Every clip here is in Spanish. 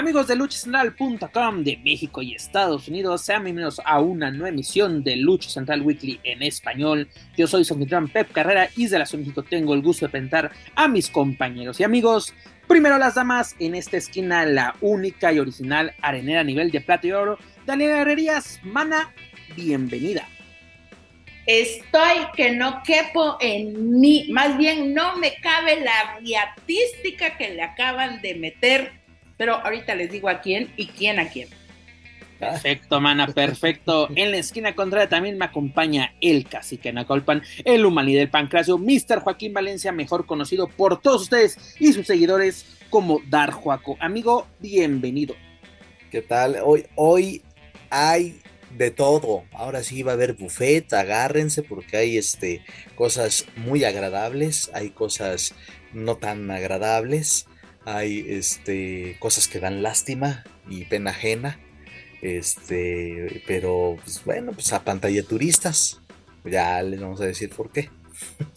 Amigos de luchacentral.com de México y Estados Unidos, sean bienvenidos a una nueva emisión de Lucha Central Weekly en español. Yo soy su Pep Carrera y de la Ciudad de México tengo el gusto de presentar a mis compañeros y amigos. Primero las damas, en esta esquina la única y original arenera a nivel de plata y oro, Daniela Herrerías. Mana, bienvenida. Estoy que no quepo en mí, más bien no me cabe la riatística que le acaban de meter pero ahorita les digo a quién y quién a quién. Perfecto, mana, perfecto. En la esquina contraria también me acompaña el cacique Nacolpan, el humaní del pancracio, Mr. Joaquín Valencia, mejor conocido por todos ustedes y sus seguidores como Dar Juaco. Amigo, bienvenido. ¿Qué tal? Hoy, hoy hay de todo. Ahora sí va a haber buffet, agárrense porque hay este, cosas muy agradables, hay cosas no tan agradables hay este, cosas que dan lástima y pena ajena, este, pero pues, bueno, pues a pantalla turistas, ya les vamos a decir por qué.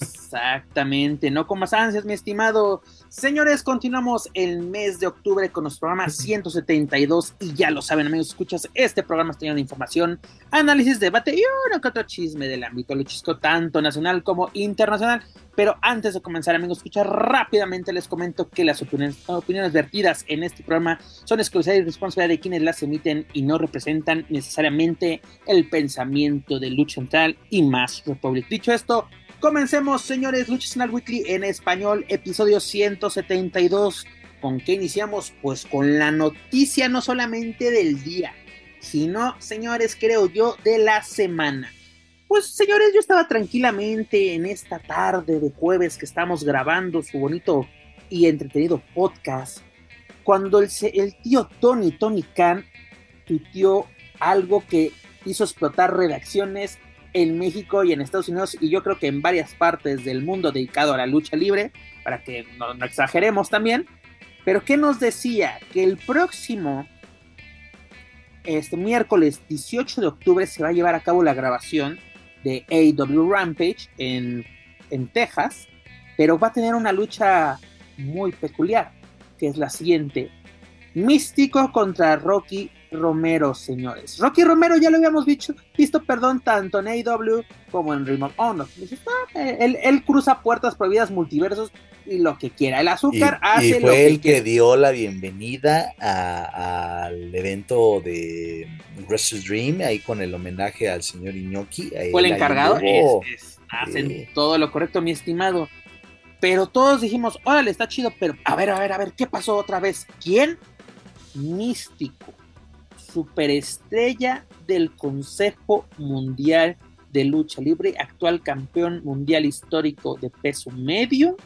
Exactamente, no con más ansias, mi estimado. Señores, continuamos el mes de octubre con nuestro programa 172 y ya lo saben, amigos, escuchas, este programa está lleno de información, análisis, debate y uno que otro chisme del ámbito luchisco, tanto nacional como internacional. Pero antes de comenzar, amigos, escuchar rápidamente les comento que las opiniones, opiniones vertidas en este programa son exclusivas y responsabilidad de quienes las emiten y no representan necesariamente el pensamiento de Lucha Central y más Republic. Dicho esto, Comencemos, señores, Lucha Central Weekly en español, episodio 172. ¿Con qué iniciamos? Pues con la noticia no solamente del día, sino, señores, creo yo, de la semana. Pues, señores, yo estaba tranquilamente en esta tarde de jueves que estamos grabando su bonito y entretenido podcast, cuando el, el tío Tony, Tony Khan, tuiteó algo que hizo explotar redacciones en México y en Estados Unidos y yo creo que en varias partes del mundo dedicado a la lucha libre, para que no, exageremos también. Pero ¿qué nos decía? Que el próximo este miércoles 18 de octubre se va a llevar a cabo la grabación de AW Rampage en, en Texas, pero va a tener una lucha muy peculiar, que es la siguiente. Místico contra Rocky Romero, señores. Rocky Romero ya lo habíamos visto, visto perdón, tanto en AEW como en Ring of Honor. Ah, él, cruza puertas prohibidas, multiversos y lo que quiera. El azúcar hace lo que el que dio la bienvenida al evento de Wrestle Dream, ahí con el homenaje al señor Iñoki. Fue el encargado. hacen todo lo correcto, mi estimado. Pero todos dijimos, órale, está chido, pero a ver, a ver, a ver, ¿qué pasó otra vez? ¿Quién? Místico superestrella del Consejo Mundial de Lucha Libre, actual campeón mundial histórico de peso medio,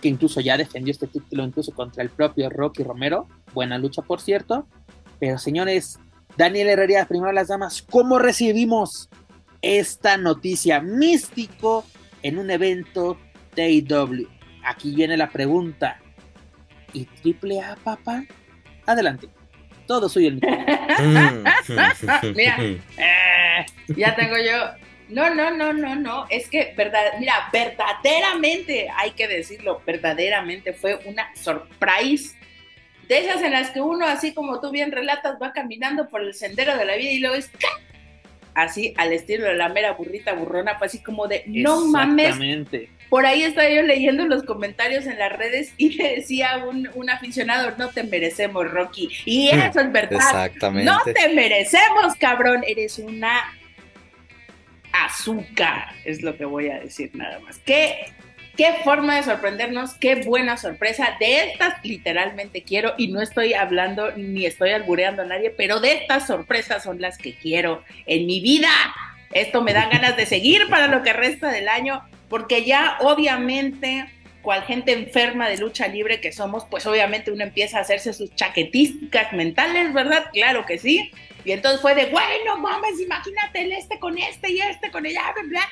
que incluso ya defendió este título incluso contra el propio Rocky Romero. Buena lucha, por cierto. Pero señores, Daniel Herrera, primero las damas, ¿cómo recibimos esta noticia místico en un evento de AEW? Aquí viene la pregunta. ¿Y triple A, papá? Adelante todo soy el. Mira, eh, ya tengo yo. No, no, no, no, no. Es que, verdad, mira, verdaderamente, hay que decirlo, verdaderamente fue una surprise. De esas en las que uno, así como tú bien relatas, va caminando por el sendero de la vida y luego es así al estilo de la mera burrita burrona, pues así como de no mames por ahí estaba yo leyendo los comentarios en las redes y le decía un, un aficionado, no te merecemos, Rocky. Y eso es verdad. Exactamente. No te merecemos, cabrón. Eres una azúcar, es lo que voy a decir nada más. ¿Qué, qué forma de sorprendernos, qué buena sorpresa. De estas literalmente quiero, y no estoy hablando ni estoy albureando a nadie, pero de estas sorpresas son las que quiero en mi vida. Esto me da ganas de seguir para lo que resta del año porque ya obviamente, cual gente enferma de lucha libre que somos, pues obviamente uno empieza a hacerse sus chaquetísticas mentales, ¿verdad? Claro que sí. Y entonces fue de, bueno, mames, imagínate el este con este y este con ella, bla, bla.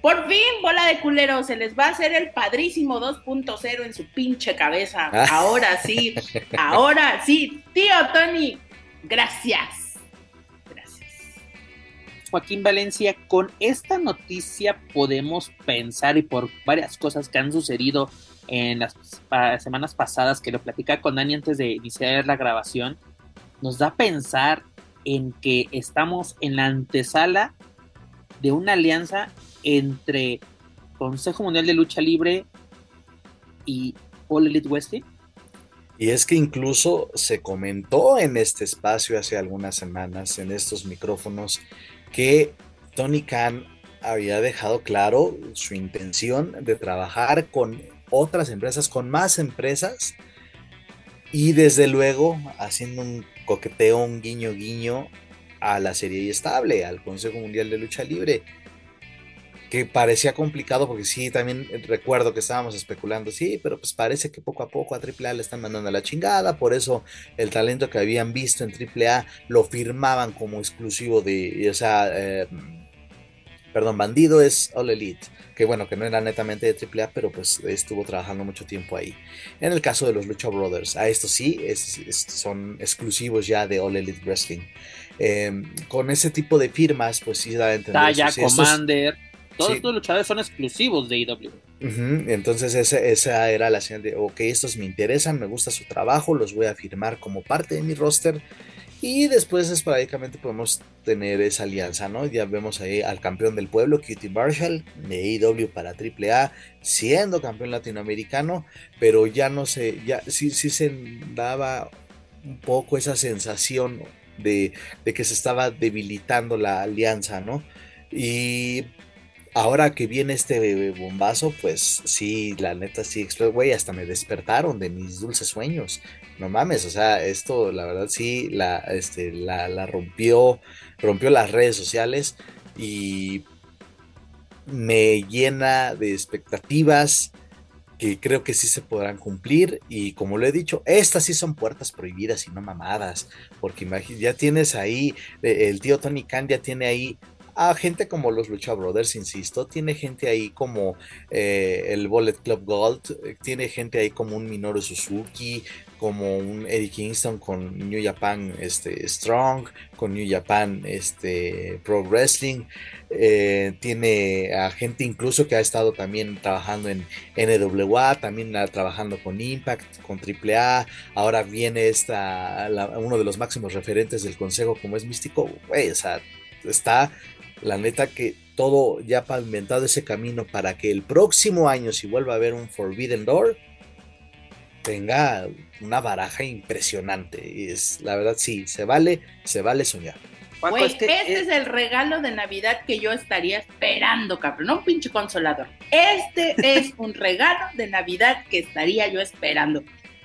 Por fin, bola de culeros, se les va a hacer el padrísimo 2.0 en su pinche cabeza. Ah. Ahora sí, ahora sí. Tío Tony. Gracias. Joaquín Valencia, con esta noticia podemos pensar y por varias cosas que han sucedido en las semanas pasadas que lo platicaba con Dani antes de iniciar la grabación, nos da pensar en que estamos en la antesala de una alianza entre Consejo Mundial de Lucha Libre y All Elite Wrestling? Y es que incluso se comentó en este espacio hace algunas semanas, en estos micrófonos, que Tony Khan había dejado claro su intención de trabajar con otras empresas, con más empresas, y desde luego haciendo un coqueteo, un guiño guiño a la serie estable, al Consejo Mundial de Lucha Libre que parecía complicado porque sí, también recuerdo que estábamos especulando, sí, pero pues parece que poco a poco a AAA le están mandando a la chingada, por eso el talento que habían visto en AAA lo firmaban como exclusivo de, o sea, eh, perdón, Bandido es All Elite, que bueno, que no era netamente de AAA, pero pues estuvo trabajando mucho tiempo ahí. En el caso de los Lucha Brothers, a estos sí, son exclusivos ya de All Elite Wrestling. Em, con ese tipo de firmas, pues sí da a entender. Taya, Commander. Todos estos luchadores son exclusivos de IW. E Entonces esa, era la señal de, ok, estos me interesan, me gusta su trabajo, los voy a firmar como parte de mi roster. Y después esporádicamente podemos tener esa alianza, ¿no? Ya vemos ahí al campeón del pueblo, Cutie Marshall, de IW para AAA, siendo campeón latinoamericano, pero ya no sé, ya sí, sí se daba un poco esa sensación de, de que se estaba debilitando la alianza, ¿no? Y ahora que viene este bombazo, pues sí, la neta sí, güey, hasta me despertaron de mis dulces sueños. No mames, o sea, esto la verdad sí, la, este, la, rompió, rompió las redes sociales y me llena de expectativas que creo que sí se podrán cumplir y como lo he dicho, estas sí son puertas prohibidas y no mamadas, porque ya tienes ahí, eh, el tío Tony Khan ya tiene ahí a gente como los Lucha Brothers, insisto, tiene gente ahí como eh, el Bullet Club Gold, eh, tiene gente ahí como un Minoru Suzuki, como un Eddie Kingston con New Japan este, Strong, con New Japan este, Pro Wrestling, eh, tiene a gente incluso que ha estado también trabajando en NWA, también trabajando con Impact, con AAA, ahora viene esta, uno de los máximos referentes del consejo como es Místico, o sea, está la neta que todo ya pavimentado ese camino para que el próximo año, si vuelva a haber un Forbidden Door, tenga una baraja impresionante. Y es, la verdad, sí, se vale, se vale soñar. este es... el regalo de Navidad que yo estaría esperando, cabrón. No un pinche consolador. Este es un regalo de Navidad que estaría yo esperando.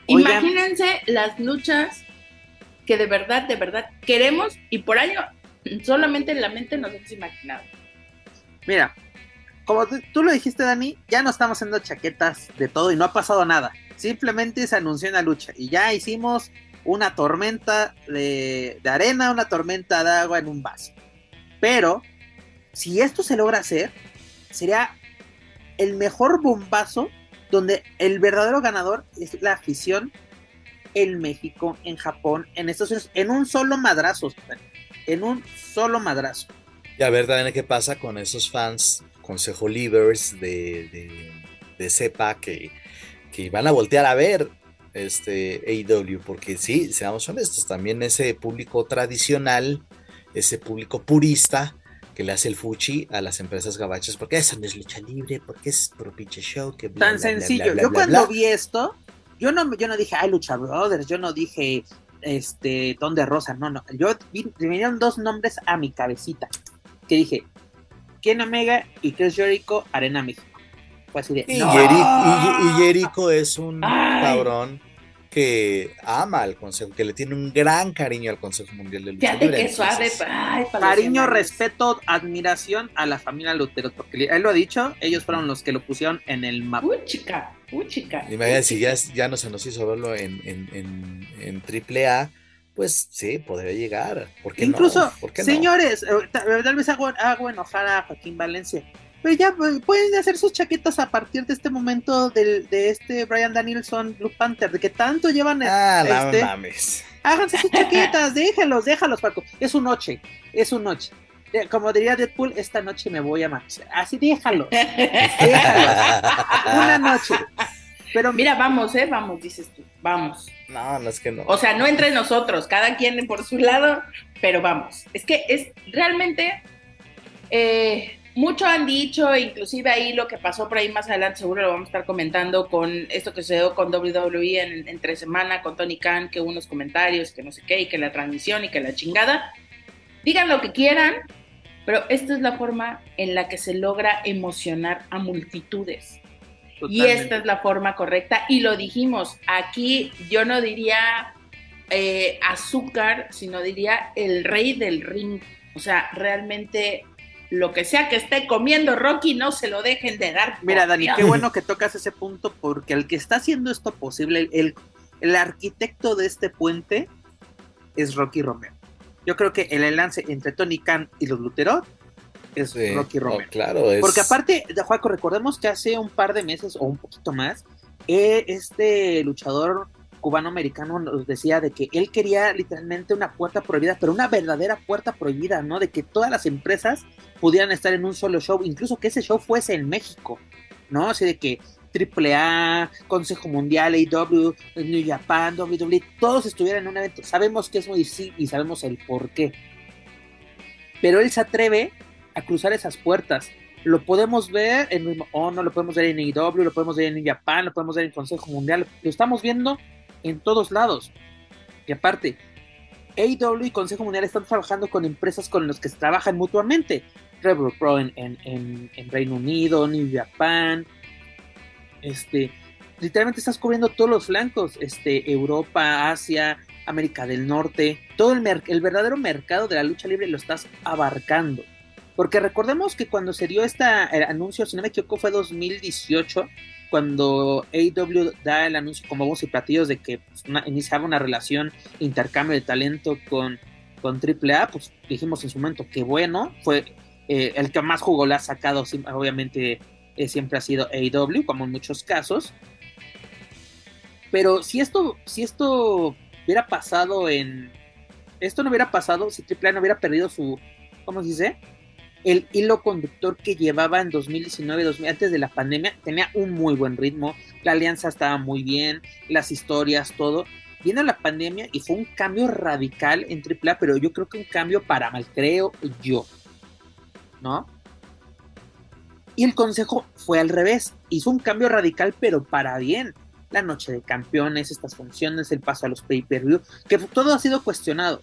Imagínense las luchas que de verdad, de verdad queremos y por año solamente en la mente nos hemos imaginado. Mira, como tú lo dijiste, Dani, ya no estamos haciendo chaquetas de todo y no ha pasado nada. Simplemente se anunció una lucha y ya hicimos una tormenta de, arena, una tormenta de agua en un vaso. Pero, si esto se logra hacer, sería el mejor bombazo donde el verdadero ganador es la afición en México, en Japón, en Estados Unidos, en un solo madrazo en un solo madrazo. Y a ver también qué pasa con esos fans, consejo livers de, de, CEPA que, que van a voltear a ver este AEW, porque sí, seamos honestos, también ese público tradicional, ese público purista que le hace el fuchi a las empresas gabachas, porque esa no es lucha libre, porque es pro pinche show. Que Tan sencillo, yo cuando vi esto, yo no, yo no dije, ay, Lucha Brothers, yo no dije, este, Ton de Rosa, no, no, yo vi, vinieron dos nombres a mi cabecita, que dije, Ken Omega y Chris Jericho, Arena México. Fue así de, y, y, Jericho es un cabrón que ama al Consejo, que le tiene un gran cariño al Consejo Mundial de Lucha Fíjate que suave, cariño, respeto, admiración a la familia Lutero, porque él lo ha dicho, ellos fueron los que lo pusieron en el mapa. Uy, chica, uy, chica. Imagínate, si ya, ya no se nos hizo verlo en, en, en, AAA, pues sí, podría llegar. ¿Por qué Incluso, señores, eh, tal vez hago, hago enojar a Joaquín Valencia. Pero ya pues, pueden hacer sus chaquetas a partir de este momento del, de este Brian Danielson Blue Panther, de que tanto llevan. Ah, no este, mames. Háganse sus chaquetas, déjalos, déjalos, Paco. Es un noche, es un noche. Como diría Deadpool, esta noche me voy a marchar. Así déjalo. déjalos. Una noche. Pero Mira, vamos, ¿eh? Vamos, dices tú. Vamos. No, no es que no. O sea, no entre nosotros, cada quien por su lado, pero vamos. Es que es realmente. eh, mucho han dicho, inclusive ahí lo que pasó por ahí más adelante, seguro lo vamos a estar comentando con esto que sucedió con WWE en, entre semana, con Tony Khan, que unos comentarios, que no sé qué, y que la transmisión y que la chingada. Digan lo que quieran, pero esta es la forma en la que se logra emocionar a multitudes. Y esta es la forma correcta. Y lo dijimos, aquí yo no diría eh, azúcar, sino diría el rey del ring. O sea, realmente lo que sea que esté comiendo Rocky, no se lo dejen de dar. Mira, Dani, qué bueno que tocas ese punto porque el que está haciendo esto posible, el, el arquitecto de este puente es Rocky Romero. Yo creo que el enlace entre Tony Khan y los Luterot es Sí, Rocky no, Romero. claro, es. Porque aparte, Juaco, recordemos que hace un par de meses o un poquito más, eh, este luchador cubano-americano nos decía de que él quería literalmente una puerta prohibida, pero una verdadera puerta prohibida, ¿no? De que todas las empresas pudieran estar en un solo show, incluso que ese show fuese en México, ¿no? Así de que AAA, Consejo Mundial, AEW, New Japan, WWE, todos estuvieran en un evento. Sabemos que es muy difícil y sabemos el por qué. Pero él se atreve a cruzar esas puertas. Lo podemos ver en Honor, lo podemos ver en AEW, lo podemos ver en New Japan, lo podemos ver en Consejo Mundial, lo estamos viendo en todos lados. Y aparte, AEW y Consejo Mundial están trabajando con empresas con las que trabajan mutuamente. Rebel Pro en, en, en- en Reino Unido, New Japan. Este, literalmente estás cubriendo todos los flancos. Este, Europa, Asia, América del Norte. Todo el, verdadero mercado de la lucha libre lo estás abarcando. Porque recordemos que cuando se dio este anuncio, si no me equivoco, fue 2018, cuando AEW da el anuncio con bombos y platillos de que pues, iniciaba una relación, intercambio de talento con, con AAA, pues dijimos en su momento que bueno, fue eh, el que más jugó la ha sacado, obviamente eh, siempre ha sido AEW, como en muchos casos. Pero si esto, si esto hubiera pasado en... Esto no hubiera pasado si AAA no hubiera perdido su... ¿Cómo se dice? el hilo conductor que llevaba en 2019, 2000, antes de la pandemia, tenía un muy buen ritmo, la alianza estaba muy bien, las historias, todo. Viene la pandemia y fue un cambio radical en AAA, pero yo creo que un cambio para mal, creo yo. ¿No? Y el consejo fue al revés, hizo un cambio radical, pero para bien. La noche de campeones, estas funciones, el paso a los pay-per-view, que todo ha sido cuestionado,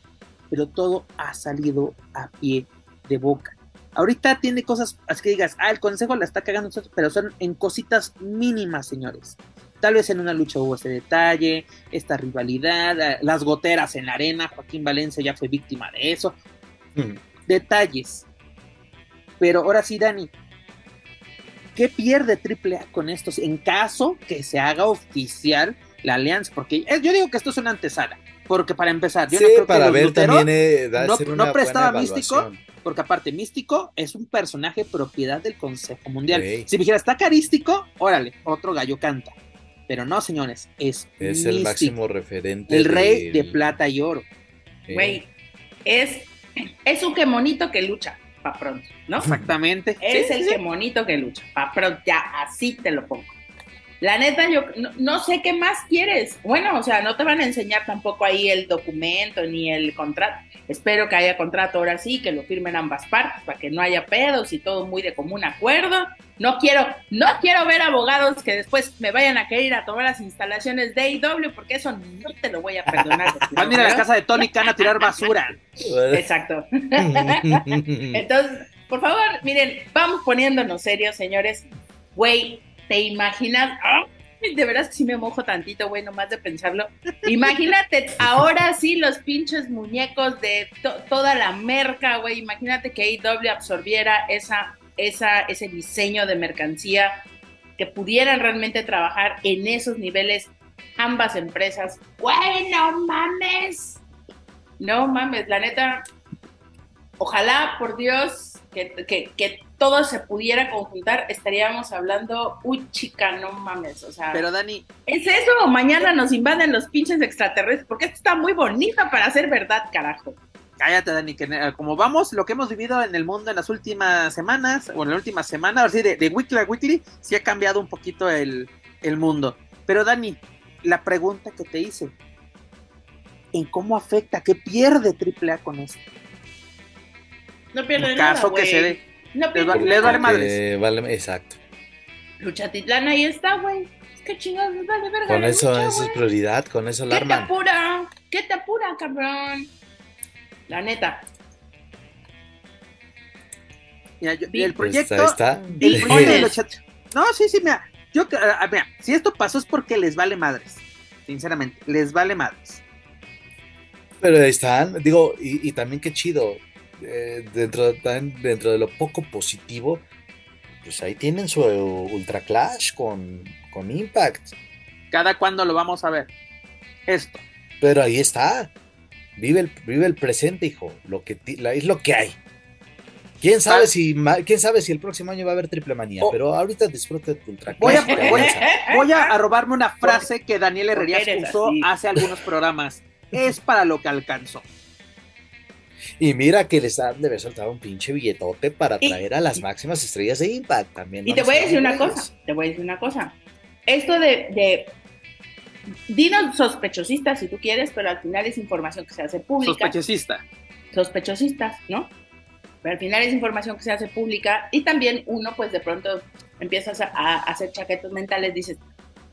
pero todo ha salido a pie de boca. Ahorita tiene cosas, así que digas, ah, el consejo la está cagando, pero son en cositas mínimas, señores. Tal vez en una lucha hubo ese detalle, esta rivalidad, eh, las goteras en la arena, Joaquín Valencia ya fue víctima de eso. Mm. Detalles. Pero ahora sí, Dani, ¿qué pierde AAA con estos en caso que se haga oficial la alianza? Porque eh, yo digo que esto es una antesala. Porque para empezar, yo sí, no creo para que los ver Lutero- también eh, da- no- prestaba místico, porque aparte, Místico es un personaje propiedad del Consejo Mundial. Sí. Si me dijera, está carístico, órale, otro gallo canta. Pero no, señores, es, Es el máximo referente. el rey del- de plata y oro. eh, Güey, es, es un que monito que lucha, pa' pronto, ¿no? Exactamente. Es Sí, el sí, que monito que lucha, pa' pronto, ya, así te lo pongo. La neta, yo no, no sé qué más quieres. Bueno, o sea, no te van a enseñar tampoco ahí el documento ni el contrato. Espero que haya contrato ahora sí, que lo firmen ambas partes para que no haya pedos y todo muy de común acuerdo. No quiero, no quiero ver abogados que después me vayan a querer ir a tomar las instalaciones de AEW porque eso no te lo voy a perdonar. Van a ir a la casa de Tony Khan a tirar basura. Exacto. Entonces, por favor, miren, vamos poniéndonos serios, señores. Güey, ¿te imaginas? De veras que sí me mojo tantito, güey, nomás de pensarlo. Imagínate, ahora sí, los pinches muñecos de to- toda la merca, güey. Imagínate que AEW absorbiera esa, esa, ese diseño de mercancía, que pudieran realmente trabajar en esos niveles ambas empresas. Güey, no mames. No mames, la neta, ojalá, por Dios, que, que, que todo se pudiera conjuntar, estaríamos hablando, uy, chica, no mames, o sea. Pero Dani, ¿Es eso mañana nos invaden los pinches extraterrestres? Porque esto está muy bonita para ser verdad, carajo. cállate Dani, que eh, como vamos, lo que hemos vivido en el mundo en las últimas semanas, o en la última semana, así de, de weekly a weekly, sí ha cambiado un poquito el, el mundo. Pero Dani, la pregunta que te hice, ¿en cómo afecta, qué pierde AAA con esto? No pierde nada, caso que güey. se dé. No Les, pierde vale madres. Eh, vale, exacto. Luchatitlán ahí está, güey. Es que chingados, les vale verga Con la eso, lucha, eso es prioridad, con eso ¿Qué te apura? ¿Qué te apura, cabrón? La neta. Mira, yo- Vi- el Pues proyecto, ahí está. el proyecto de los chat- No, sí, sí, mira, yo, ah, mira, si esto pasó es porque les vale madres. Sinceramente, les vale madres. Pero ahí están, digo, y, y también qué chido, eh, dentro, también dentro de lo poco positivo, pues ahí tienen su Ultra Clash con, con Impact. Cada cuando lo vamos a ver. Esto. Pero ahí está. Vive el, vive el presente, hijo. Lo que ti- la- es lo que hay. ¿Quién sabe, Tal- si, ma- ¿Quién sabe si el próximo año va a haber triple manía? Oh. pero ahorita disfruta de tu Ultra Voy Clash. voy a-. Voy robarme una frase que Daniel Herrerías usó así. hace algunos programas. Es para lo que alcanzó. Y mira que les han de haber soltado un pinche billetote para Y- traer a las máximas estrellas de Impact también. Y te voy a decir una cosa, te voy a decir una cosa. Esto de, de dinos sospechosistas si tú quieres, pero al final es información que se hace pública. Sospechosista. Sospechosistas, ¿no? Pero al final es información que se hace pública y también uno pues de pronto empiezas a, a hacer chaquetos mentales, dices,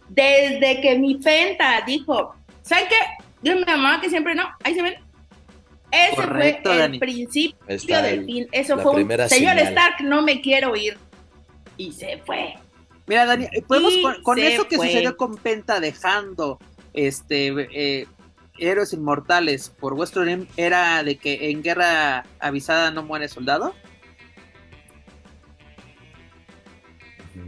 desde que mi penta dijo, ¿saben qué? Dijo mi mamá que siempre no, ahí se ven. Ese Correcto, fue el Dani. principio está del el- fin. Eso fue un, señor señal. Stark, no me quiero ir. Y se fue. Mira, Dani, eh, podemos Y con, eso que fue. sucedió con Penta dejando este eh, Héroes Inmortales por Western era de que en guerra avisada no muere soldado.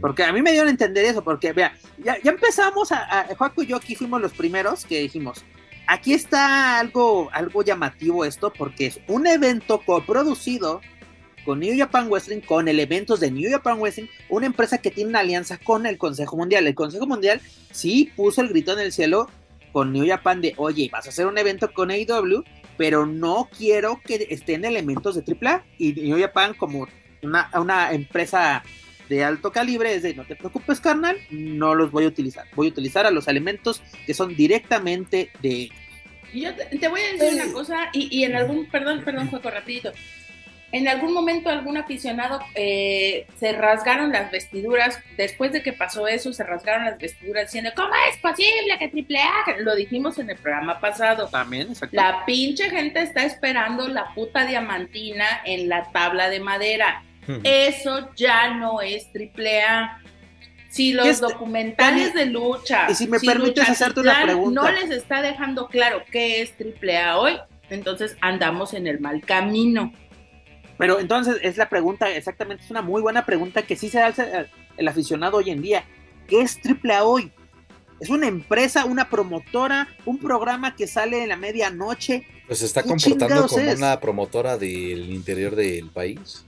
Porque a mí me dieron a entender eso, porque vea, ya, ya empezamos a, a Joaco y yo aquí fuimos los primeros que dijimos, aquí está algo, algo llamativo esto, porque es un evento coproducido con New Japan Wrestling, con elementos de New Japan Wrestling, una empresa que tiene una alianza con el Consejo Mundial. El Consejo Mundial sí puso el grito en el cielo con New Japan de, oye, vas a hacer un evento con AEW, pero no quiero que estén elementos de AAA. Y New Japan como una, una empresa de alto calibre es de, no te preocupes, carnal, no los voy a utilizar. Voy a utilizar a los elementos que son directamente de Y yo te, te voy a decir una cosa, y, y en algún, perdón, perdón, Juego, rapidito. En algún momento algún aficionado eh, se rasgaron las vestiduras, después de que pasó eso, se rasgaron las vestiduras diciendo, ¿cómo es posible que triple A? Lo dijimos en el programa pasado. también, exacto. La pinche gente está esperando la puta diamantina en la tabla de madera. Eso ya no es triple A. Si los Es- documentales de lucha, y si me permites hacerte una pregunta. no les está dejando claro qué es triple A hoy, entonces andamos en el mal camino. Pero entonces es la pregunta, exactamente, es una muy buena pregunta que sí se hace el, el aficionado hoy en día. ¿Qué es AAA hoy? ¿Es una empresa, una promotora, un programa que sale en la medianoche? Pues se está ¿Qué comportando como es? una promotora del interior del país.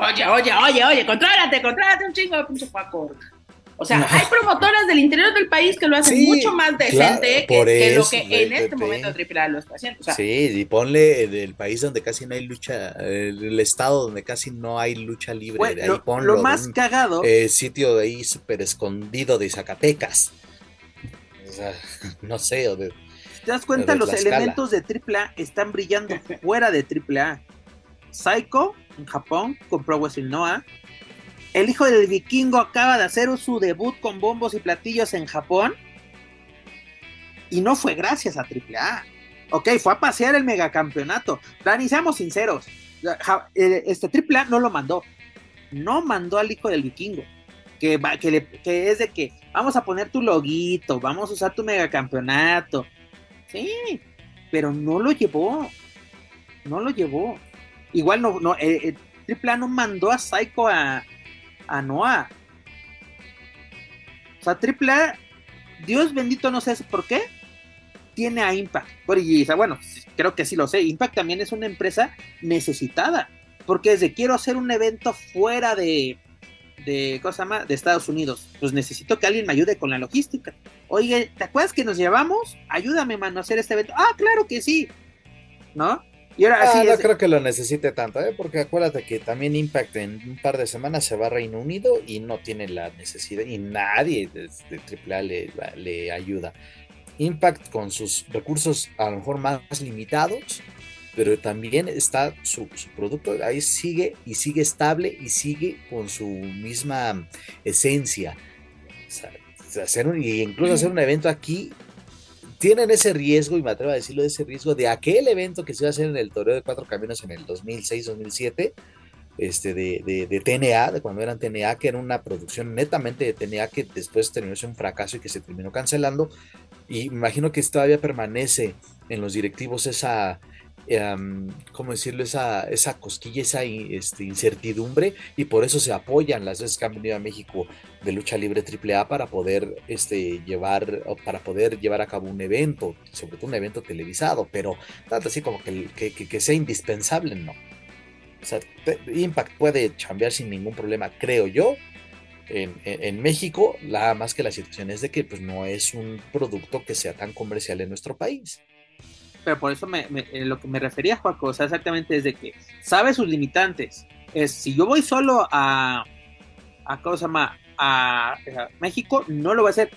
Oye, oye, oye, oye, contrólate, contrólate un chingo, pinche Paco. O sea, hay promotoras del interior del país que lo hacen Sí, mucho más decente claro, que, lo que en este momento AAA lo está haciendo. O sea, sí, y ponle el, el país donde casi no hay lucha, el, el estado donde casi no hay lucha libre, Bueno, de ahí lo, ponlo, lo de más un, cagado, eh, sitio de ahí súper escondido de Zacatecas. O sea, no sé, o de, ¿te das cuenta? de Los elementos de AAA están brillando fuera de AAA. Psycho, en Japón, con Pro Wrestling Noah. El hijo del vikingo acaba de hacer su debut con bombos y platillos en Japón. Y no fue gracias a AAA. Ok, fue a pasear el megacampeonato. Dani, seamos sinceros. Eh, Este AAA no lo mandó. No mandó al hijo del vikingo. Que, que, le- que es de que vamos a poner tu loguito, vamos a usar tu megacampeonato. Sí, pero no lo llevó. No lo llevó. Igual no, no, eh, eh, AAA no mandó a Psycho a, a Noah. O sea, AAA, Dios bendito, no sé por qué, tiene a Impact. Y, bueno, creo que sí lo sé. Impact también es una empresa necesitada. porque es de quiero hacer un evento fuera de, de, cosa más, de Estados Unidos. Pues necesito que alguien me ayude con la logística. Oye, ¿te acuerdas que nos llevamos? Ayúdame, mano, a hacer este evento. Ah, claro que sí. ¿No? Y ahora ah, no creo que lo necesite tanto, ¿eh? porque acuérdate que también Impact en un par de semanas se va a Reino Unido y no tiene la necesidad y nadie de, AAA le, le ayuda. Impact con sus recursos a lo mejor más limitados, pero también está su, producto ahí sigue y sigue estable y sigue con su misma esencia. hacer y incluso hacer un evento aquí tienen ese riesgo, y me atrevo a decirlo, ese riesgo de aquel evento que se iba a hacer en el Toreo de Cuatro Caminos en el 2006-2007, este, de, de, de, TNA, de cuando eran TNA, que era una producción netamente de TNA que después terminó siendo un fracaso y que se terminó cancelando. Y imagino que todavía permanece en los directivos esa, Em, ¿cómo decirlo? Esa, esa cosquilla, esa este, incertidumbre, y por eso se apoyan las veces que han venido a México de lucha libre AAA para poder este, llevar, para poder llevar a cabo un evento, sobre todo un evento televisado, pero tanto así como que, que, sea indispensable, no. O sea, Impact puede cambiar sin ningún problema, creo yo, en, en, México, la más que la situación es de que pues, no es un producto que sea tan comercial en nuestro país pero por eso me, lo que me refería, Juaco, o sea, exactamente es de que sabe sus limitantes. Es si yo voy solo a, a ¿cómo se? A, México, no lo va a hacer.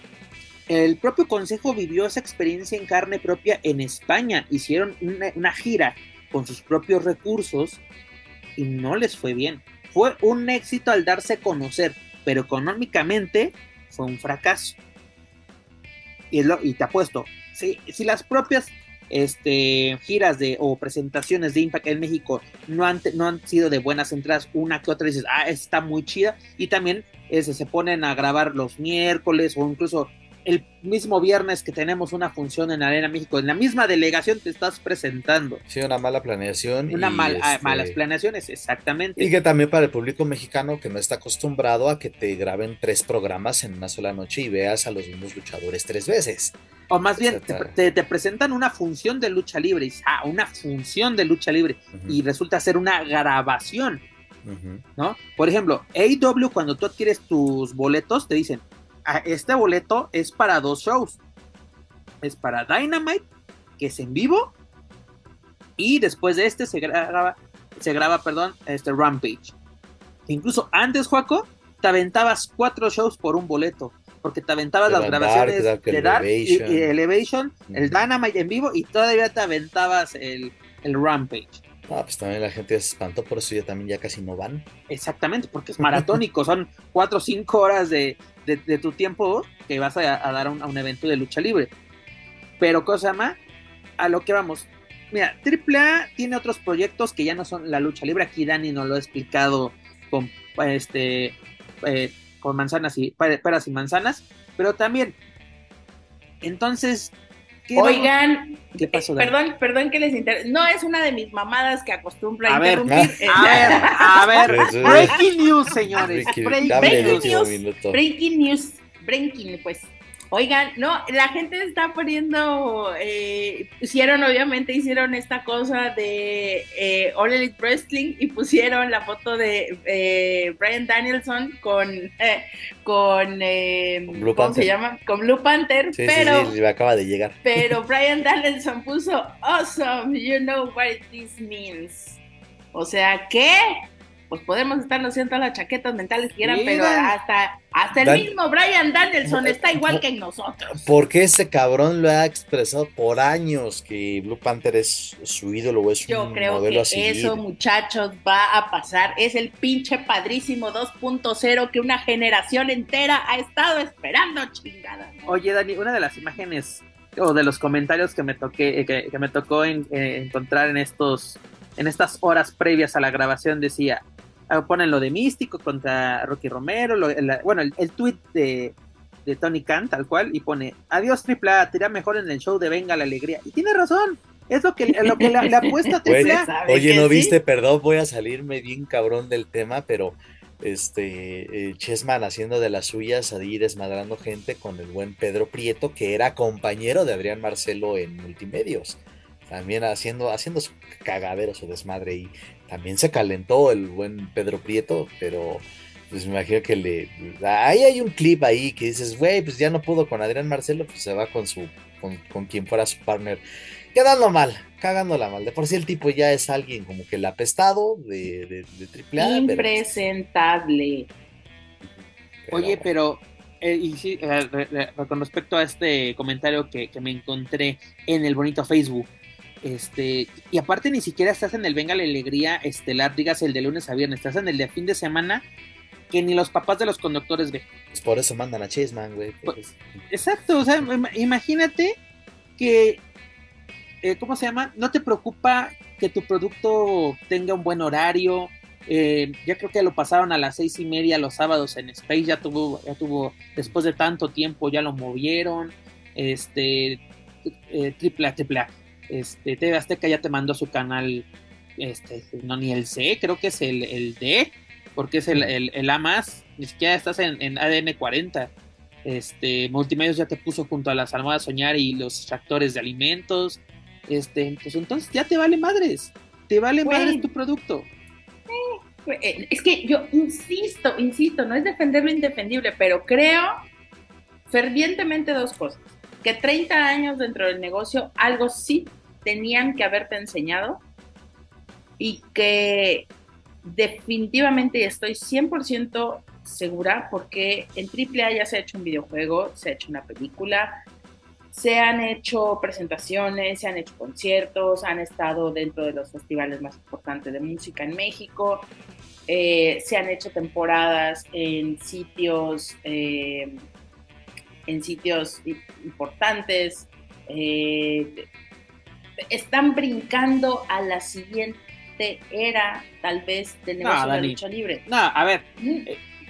El propio Consejo vivió esa experiencia en carne propia en España. Hicieron una, gira con sus propios recursos y no les fue bien. Fue un éxito al darse a conocer, pero económicamente fue un fracaso. Y, y te apuesto, si, si las propias este, giras de, o presentaciones de Impact en México no han, no han sido de buenas entradas, una que otra dices, ah, está muy chida, y también ese, se ponen a grabar los miércoles o incluso el mismo viernes que tenemos una función en Arena México, en la misma delegación te estás presentando. Sí, una mala planeación. Una mal, ah, este, malas planeaciones, exactamente. Y que también para el público mexicano que no está acostumbrado a que te graben tres programas en una sola noche y veas a los mismos luchadores tres veces. O más bien, te, presentan una función de lucha libre, y, ah, una función de lucha libre, y resulta ser una grabación, ¿no? Por ejemplo, AEW, cuando tú adquieres tus boletos, te dicen, ah, este boleto es para dos shows. Es para Dynamite, que es en vivo, y después de este se graba, se graba, perdón, este Rampage. Incluso antes, Juaco, te aventabas cuatro shows por un boleto porque te aventabas las grabaciones de Dark y, Elevation, el Dynamite en vivo y todavía te aventabas el, Rampage. Ah, pues también la gente se espantó, por eso ya también ya casi no van. Exactamente, porque es maratónico, son cuatro o cinco horas de, tu tiempo que vas a, dar a un, evento de lucha libre. Pero cosa más, a lo que vamos. Mira, AAA tiene otros proyectos que ya no son la lucha libre. Aquí Dani nos lo ha explicado con este eh, con manzanas y peras y manzanas, pero también. Entonces, Oigan, ¿qué pasó? perdón, perdón que les interese. No es una de mis mamadas que acostumbro a, interrumpir. a ver, a ver, breaking news, señores. breaking news. Breaking news. Breaking, pues. Oigan, no, la gente está poniendo, eh, hicieron obviamente, hicieron esta cosa de eh, All Elite Wrestling y pusieron la foto de eh, Brian Danielson con, eh, con, Blue ¿cómo se llama? Con Blue Panther, pero... Sí, sí, acaba de llegar. Pero Brian Danielson puso, awesome, you know what this means. O sea, ¿qué? Pues podemos estar haciendo las chaquetas mentales que quieran, pero hasta, hasta el mismo Brian Danielson está igual que nosotros. Porque ese cabrón lo ha expresado por años que Blue Panther es su ídolo o es Yo creo que eso, muchachos, va a pasar. Es el pinche padrísimo 2.0 que una generación entera ha estado esperando, chingada. Oye, Dani, una de las imágenes o de los comentarios que me toqué, eh, que, me tocó eh, encontrar en estos en estas horas previas a la grabación decía, ponen lo de Místico contra Rocky Romero, bueno, el, el tweet de, Tony Khan, tal cual, y pone, adiós Triple A, te irá mejor en el show de Venga la Alegría. Y tiene razón, es lo que, lo que la, apuesta Triple A. Oye, ¿no viste? Perdón, voy a salirme bien cabrón del tema, pero este eh, Chessman haciendo de las suyas, ahí desmadrando gente con el buen Pedro Prieto, que era compañero de Adrián Marcelo en Multimedios. también haciendo, haciendo su cagadero, su desmadre. Y también se calentó el buen Pedro Prieto, pero pues me imagino que le. Ahí hay un clip ahí que dices, güey, pues ya no pudo con Adrián Marcelo, pues se va con su. con, con quien fuera su partner. Quedando mal, cagándola mal. De por sí el tipo ya es alguien como que el apestado de, de, de AAA. Impresentable. Pero, Oye, pero eh, y sí, eh, re, re, con respecto a este comentario que, que, me encontré en el bonito Facebook, este, y aparte ni siquiera estás en el Venga la Alegría estelar, digas el de lunes a viernes, estás en el de fin de semana que ni los papás de los conductores ven. Pues por eso mandan a Cheseman, güey. Pues, exacto, o sea, imagínate que, eh, ¿cómo se llama? No te preocupa que tu producto tenga un buen horario, eh, ya creo que lo pasaron a las seis y media los sábados en Space, ya tuvo, ya tuvo, después de tanto tiempo ya lo movieron, este, eh, triple A, triple A, este, TV Azteca ya te mandó su canal, este, no ni el C, creo que es el, el D, porque es el, el, el A más, ni siquiera estás en, en, ADN 40, este, Multimedios ya te puso junto a las almohadas soñar y los extractores de alimentos, este, pues entonces ya te vale madres, te vale bueno. madres tu producto. Es que yo insisto, insisto, no es defender lo indefendible, pero creo fervientemente dos cosas. Que 30 años dentro del negocio algo sí tenían que haberte enseñado y que definitivamente estoy 100% segura porque en AAA ya se ha hecho un videojuego, se ha hecho una película, se han hecho presentaciones, se han hecho conciertos, han estado dentro de los festivales más importantes de música en México, eh, se han hecho temporadas en sitios, eh, en sitios importantes, eh, están brincando a la siguiente era, tal vez, del negocio no, de la lucha libre. No, a ver.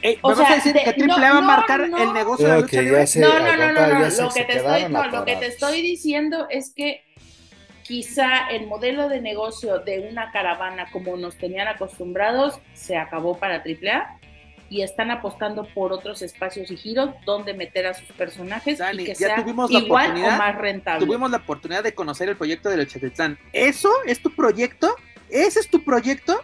Eh, o sea, decir de, que Triple no, A va a marcar no, el negocio de la lucha libre? Se, no, no, no, no, no. Lo, que te estoy, no lo que te estoy diciendo es que quizá el modelo de negocio de una caravana como nos tenían acostumbrados se acabó para AAA y están apostando por otros espacios y giros donde meter a sus personajes Dani, y que sea igual o más rentable. Tuvimos la oportunidad de conocer el proyecto de Lechetitlán. ¿Eso es tu proyecto? ¿Ese es tu proyecto?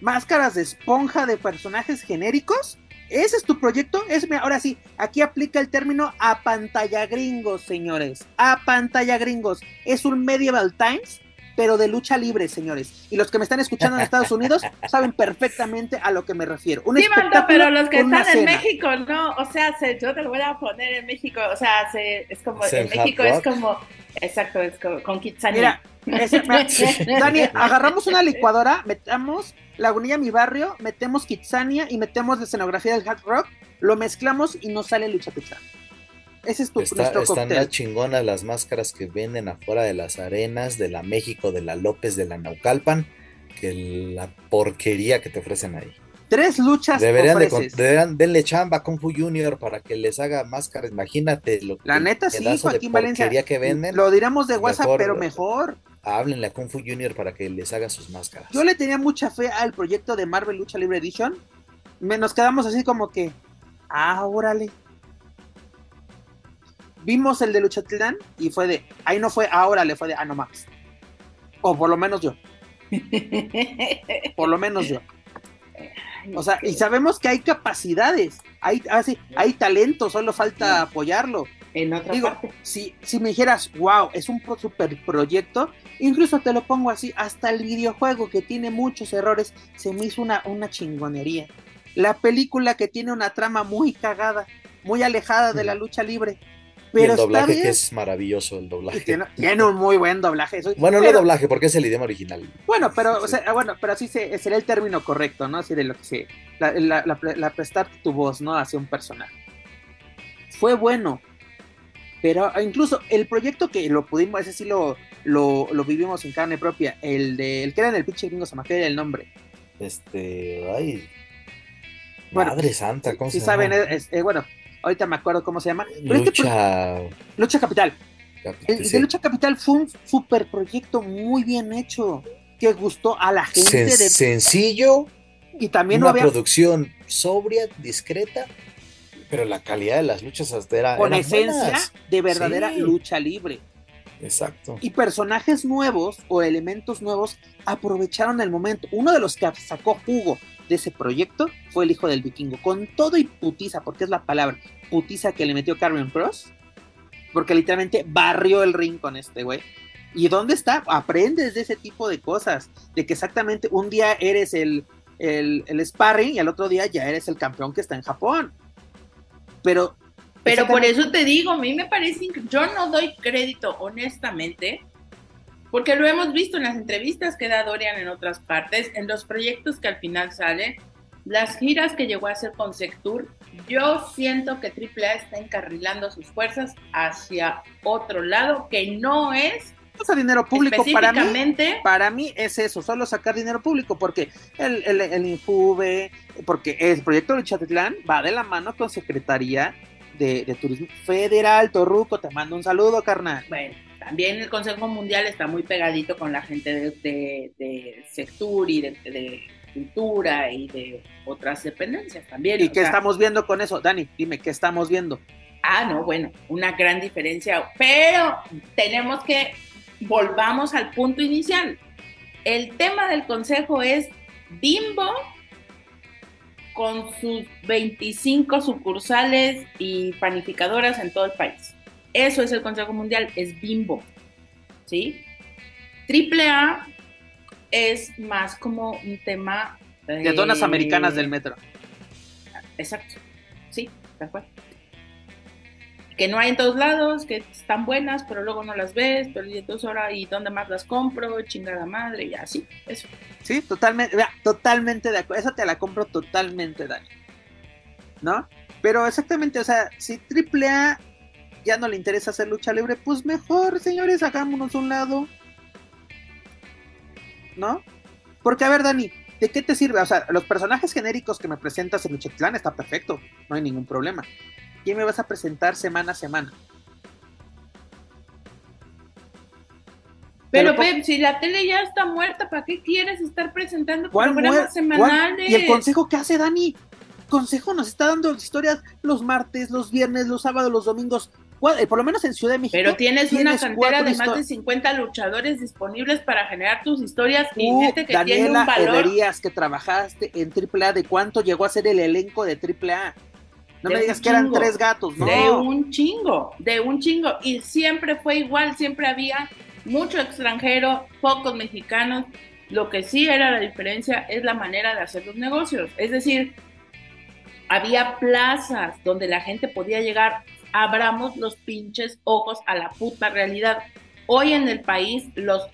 máscaras de esponja de personajes genéricos. ¿Ese es tu proyecto? Es, ahora sí, aquí aplica el término a pantalla gringos, señores. A pantalla gringos. Es un Medieval Times, pero de lucha libre, señores. Y los que me están escuchando en Estados Unidos saben perfectamente a lo que me refiero. Un sí, Mando, pero los que están en México, no. O sea, se, yo te lo voy a poner en México. O sea, se, es como, ¿Se en México es como, exacto, es como con Kitsania. Mira, Dani, agarramos una licuadora, metamos Lagunilla Mi Barrio, metemos Kitsania y metemos la escenografía del hard rock, lo mezclamos y nos sale Lucha Pizza. Ese es tu Está, nuestro Están cóctel. las chingonas las máscaras que venden afuera de las arenas, de la México, de la López, de la Naucalpan, que la porquería que te ofrecen ahí. Tres luchas deberían, de, deberían denle chamba a Kung Fu Junior para que les haga máscaras. Imagínate lo La neta sí, Joaquín Valencia. que venden. Lo diremos de WhatsApp, mejor, pero mejor. Háblenle a Kung Fu Junior para que les haga sus máscaras. Yo le tenía mucha fe al proyecto de Marvel Lucha Libre Edition. Nos quedamos así como que, ah, órale. Vimos el de Luchatlán y fue de, ahí no fue, ahora le fue de, ah, no más. O por lo menos yo. por lo menos yo. O sea, y sabemos que hay capacidades, hay, así, hay talento, solo falta apoyarlo. En otra Digo, parte. Si, si me dijeras, wow, es un super proyecto, incluso te lo pongo así, hasta el videojuego que tiene muchos errores, se me hizo una, una chingonería. La película que tiene una trama muy cagada, muy alejada de la lucha libre. Pero y el doblaje que es maravilloso el doblaje. Tiene, tiene, un muy buen doblaje. Eso, bueno, pero, no doblaje, porque es el idioma original. Bueno, pero, sí. o sea, bueno, pero así se, sería el término correcto, ¿no? Así de lo que se. La, la, la, la prestar tu voz, ¿no? Hacia un personaje. Fue bueno. Pero incluso el proyecto que lo pudimos, ese sí lo, lo, lo vivimos en carne propia. El de el que era en el pinche gringo, se me el nombre. Este. Ay. Bueno, Madre santa, ¿cómo si se saben, llama? es, es, bueno, ahorita me acuerdo cómo se llama. Pero Lucha. Este. Lucha Capital. El sí. de Lucha Capital fue un super proyecto muy bien hecho. Que gustó a la gente. Sen de... Sencillo. Y también una no había... producción sobria, discreta. Pero la calidad de las luchas hasta era. Con esencia buenas. de verdadera sí. lucha libre. Exacto. Y personajes nuevos o elementos nuevos aprovecharon el momento. Uno de los que sacó jugo de ese proyecto fue el hijo del vikingo, con todo y putiza, porque es la palabra putiza que le metió Carmen Cross, porque literalmente barrió el ring con este güey. ¿Y dónde está? Aprendes de ese tipo de cosas, de que exactamente un día eres el, el, el sparring y al otro día ya eres el campeón que está en Japón. Pero pero por eso te digo, a mí me parece, yo no doy crédito honestamente, porque lo hemos visto en las entrevistas que da Dorian en otras partes, en los proyectos que al final salen, las giras que llegó a hacer con Sectur, yo siento que AAA está encarrilando sus fuerzas hacia otro lado que no es a dinero público para mí, para mí es eso, solo sacar dinero público, porque el, el, el Injuve, porque el proyecto de Chatitlán va de la mano con Secretaría de, Turismo Federal, Torruco, te mando un saludo, carnal. Bueno, también el Consejo Mundial está muy pegadito con la gente de, de, Sectur y de, Cultura y de otras dependencias también. ¿Y qué estamos viendo con eso? Dani, dime, ¿qué estamos viendo? Ah, no, bueno, una gran diferencia, pero tenemos que volvamos al punto inicial. El tema del consejo es Bimbo con sus 25 sucursales y panificadoras en todo el país. Eso es el Consejo Mundial, es Bimbo, ¿sí? Triple A es más como un tema... De donas americanas del metro. Exacto, sí, tal cual que no hay en todos lados, que están buenas, pero luego no las ves, pero entonces ahora, ¿y dónde más las compro? Chingada madre, y así, eso. Sí, totalmente, totalmente de acuerdo, esa te la compro totalmente, Dani. ¿No? Pero exactamente, o sea, si AAA ya no le interesa hacer lucha libre, pues mejor, señores, hagámonos un lado. ¿No? Porque, a ver, Dani, ¿de qué te sirve? O sea, los personajes genéricos que me presentas en Luchatlán está perfecto, no hay ningún problema. ¿quién me vas a presentar semana a semana? Pero, Pep, si la tele ya está muerta, ¿para qué quieres estar presentando programas semanales? ¿Y el consejo qué hace, Dani? consejo nos está dando historias los martes, los viernes, los sábados, los domingos. Eh, por lo menos en Ciudad de México. Pero tienes, una cantera de más de 50 luchadores disponibles para generar tus historias y gente que tiene un valor. que trabajaste en AAA, ¿de cuánto llegó a ser el elenco de AAA? No me digas que eran tres gatos, ¿no? De un chingo, de un chingo. Y siempre fue igual, siempre había mucho extranjero, pocos mexicanos. Lo que sí era la diferencia es la manera de hacer los negocios. Es decir, había plazas donde la gente podía llegar. Abramos los pinches ojos a la puta realidad. Hoy en el país los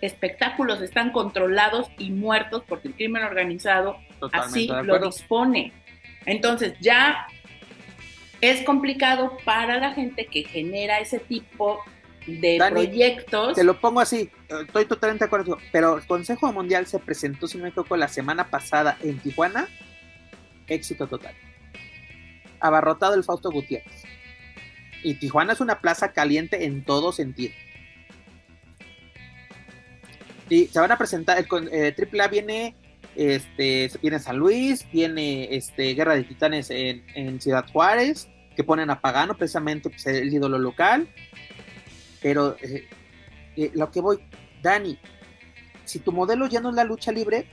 espectáculos están controlados y muertos porque el crimen organizado así lo dispone. Entonces ya es complicado para la gente que genera ese tipo de proyectos. Te lo pongo así, estoy totalmente de acuerdo, pero el Consejo Mundial se presentó, si no me equivoco, la semana pasada en Tijuana, éxito total. Abarrotado el Fausto Gutiérrez. Y Tijuana es una plaza caliente en todo sentido. Y se van a presentar, el eh, AAA viene este, viene San Luis, viene este, Guerra de Titanes en, Ciudad Juárez, que ponen a Pagano, precisamente pues, el ídolo local. Pero eh, eh, lo que voy, Dani, si tu modelo ya no es la lucha libre,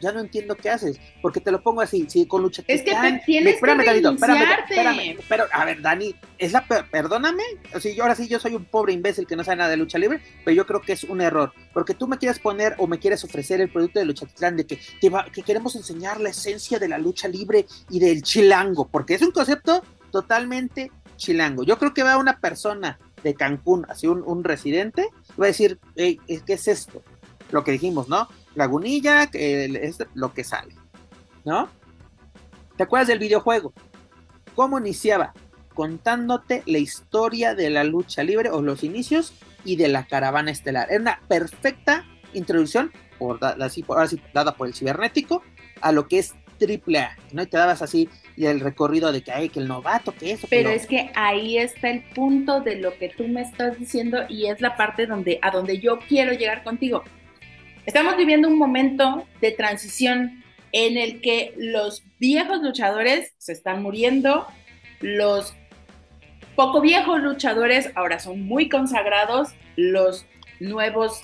ya no entiendo qué haces, porque te lo pongo así, si con lucha Es que te tienes espérame, que espérame, pero a ver, Dani, es la perdóname, o sea, yo ahora sí yo soy un pobre imbécil que no sabe nada de lucha libre, pero yo creo que es un error, porque tú me quieres poner o me quieres ofrecer el producto de lucha de que que queremos enseñar la esencia de la lucha libre y del chilango, porque es un concepto totalmente chilango. Yo creo que va una persona de Cancún, así un, un residente, va a decir, ¿qué es esto? Lo que dijimos, ¿no? Lagunilla, que es lo que sale, ¿no? ¿Te acuerdas del videojuego? ¿Cómo iniciaba? Contándote la historia de la lucha libre o los inicios y de la caravana estelar. Era una perfecta introducción, por, así, dada por el cibernético, a lo que es triple A, ¿no? Y te dabas así el recorrido de que hay que el novato, que eso. Pero es que ahí está el punto de lo que tú me estás diciendo y es la parte donde a donde yo quiero llegar contigo. Estamos viviendo un momento de transición en el que los viejos luchadores se están muriendo, los poco viejos luchadores ahora son muy consagrados, los nuevos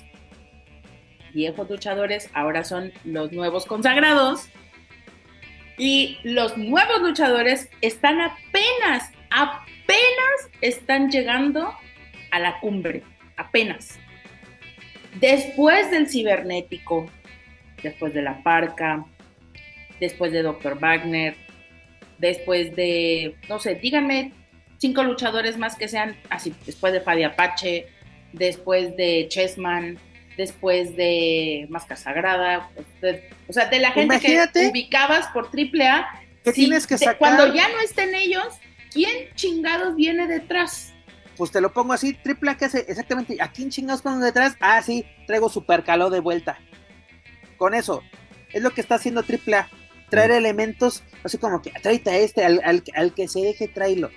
viejos luchadores ahora son los nuevos consagrados y los nuevos luchadores están apenas, apenas están llegando a la cumbre, apenas. Después del cibernético, después de la parca, después de Dr. Wagner, después de, no sé, díganme cinco luchadores más que sean así, después de Fadi Apache, después de Chessman, después de Máscara Sagrada, o sea, de la gente que ubicabas por AAA, ¿qué tienes que sacar? cuando ya no estén ellos, ¿quién chingados viene detrás? Pues te lo pongo así, AAA que hace exactamente, ¿a quién chingados ponen detrás? Ah, sí, traigo Super Caló de vuelta. Con eso, es lo que está haciendo AAA, traer elementos, así como que tráete a este, al, al que se deje, tráelo.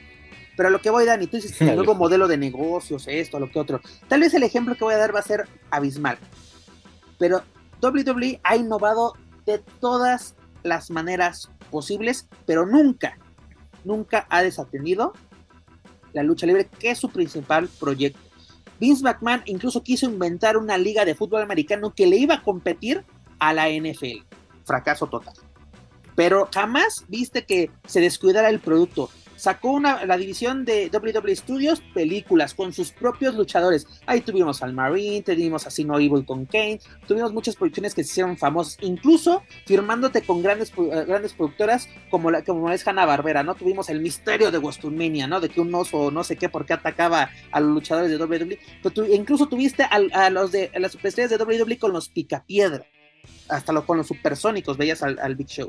Pero lo que voy, Dani, tú dices el nuevo modelo de negocios, esto, lo que otro. Tal vez el ejemplo que voy a dar va a ser abismal. Pero WWE ha innovado de todas las maneras posibles, pero nunca, nunca ha desatendido la lucha libre, que es su principal proyecto. Vince McMahon incluso quiso inventar una liga de fútbol americano que le iba a competir a la NFL. Fracaso total. Pero jamás viste que se descuidara el producto sacó una, la división de WWE Studios películas con sus propios luchadores. Ahí tuvimos al Marine, tuvimos a Sino Evil con Kane, tuvimos muchas producciones que se hicieron famosas, incluso firmándote con grandes, eh, grandes productoras como, la, como es Hanna Barbera, ¿no? Tuvimos el misterio de WrestleMania, ¿no? De que un oso no sé qué por qué atacaba a los luchadores de WWE. Pero incluso tuviste a, los de las superestrellas de WWE con los picapiedra, hasta lo, con los supersónicos, veías al Big Show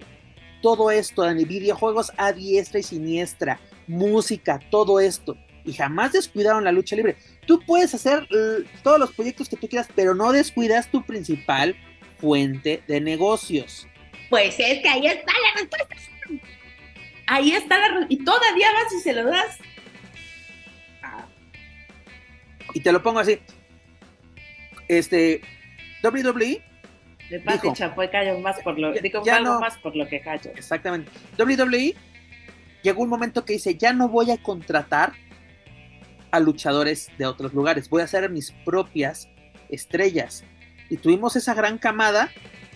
todo esto en videojuegos a diestra y siniestra, música, todo esto. Y jamás descuidaron la lucha libre. Tú puedes hacer todos los proyectos que tú quieras, pero no descuidas tu principal fuente de negocios. Pues es que ahí está la respuesta. Ahí está la Y todavía vas y se lo das. Y te lo pongo así. Este, WWE de Pati Chapoy callo más por lo, digo, ya no, más por lo que callo. Exactamente. WWE llegó un momento que dice, ya no voy a contratar a luchadores de otros lugares, voy a hacer mis propias estrellas. Y tuvimos esa gran camada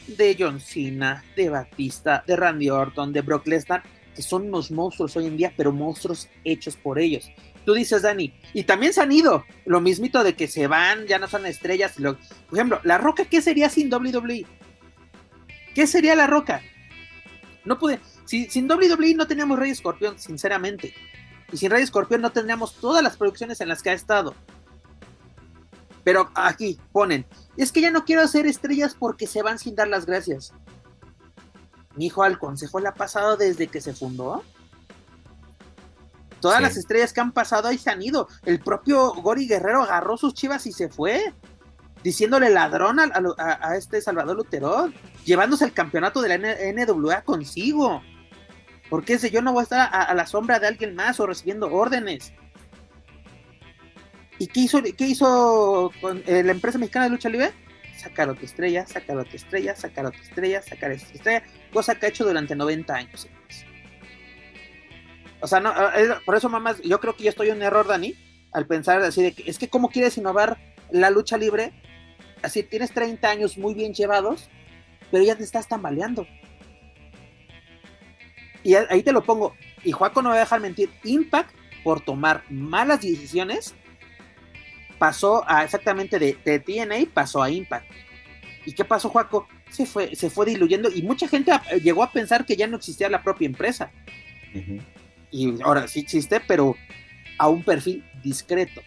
de John Cena, de Batista, de Randy Orton, de Brock Lesnar, que son unos monstruos hoy en día, pero monstruos hechos por ellos. Tú dices, Dani, y también se han ido, lo mismito de que se van, ya no son estrellas. Lo, por ejemplo, La Roca, ¿qué sería sin WWE? ¿Qué sería La Roca? No pude, si, sin WWE no teníamos Rey Escorpión, sinceramente. Y sin Rey Escorpión no tendríamos todas las producciones en las que ha estado. Pero aquí ponen, es que ya no quiero hacer estrellas porque se van sin dar las gracias. Mi hijo al consejo le ha pasado desde que se fundó. Todas las estrellas que han pasado ahí se han ido. El propio Gori Guerrero agarró sus chivas y se fue. Diciéndole ladrón a, este Salvador Luterón. Llevándose el campeonato de la NWA consigo. Porque ese yo no voy a estar a, la sombra de alguien más o recibiendo órdenes. ¿Y qué hizo, qué hizo con eh, la empresa mexicana de lucha libre? Sacar otra estrella, sacar otra estrella, sacar otra estrella, sacar otra estrella. Cosa que ha hecho durante 90 años. O sea, no, eh, por eso, mamás, yo creo que yo estoy en error, Dani, al pensar así de que es que cómo quieres innovar la lucha libre, así tienes 30 años muy bien llevados, pero ya te estás tambaleando. Y ahí te lo pongo, y Juaco no me va a dejar mentir, Impact, por tomar malas decisiones, pasó a exactamente de, de TNA, pasó a Impact. ¿Y qué pasó, Juaco? Se fue, se fue diluyendo y mucha gente llegó a pensar que ya no existía la propia empresa y ahora sí existe, pero a un perfil discreto.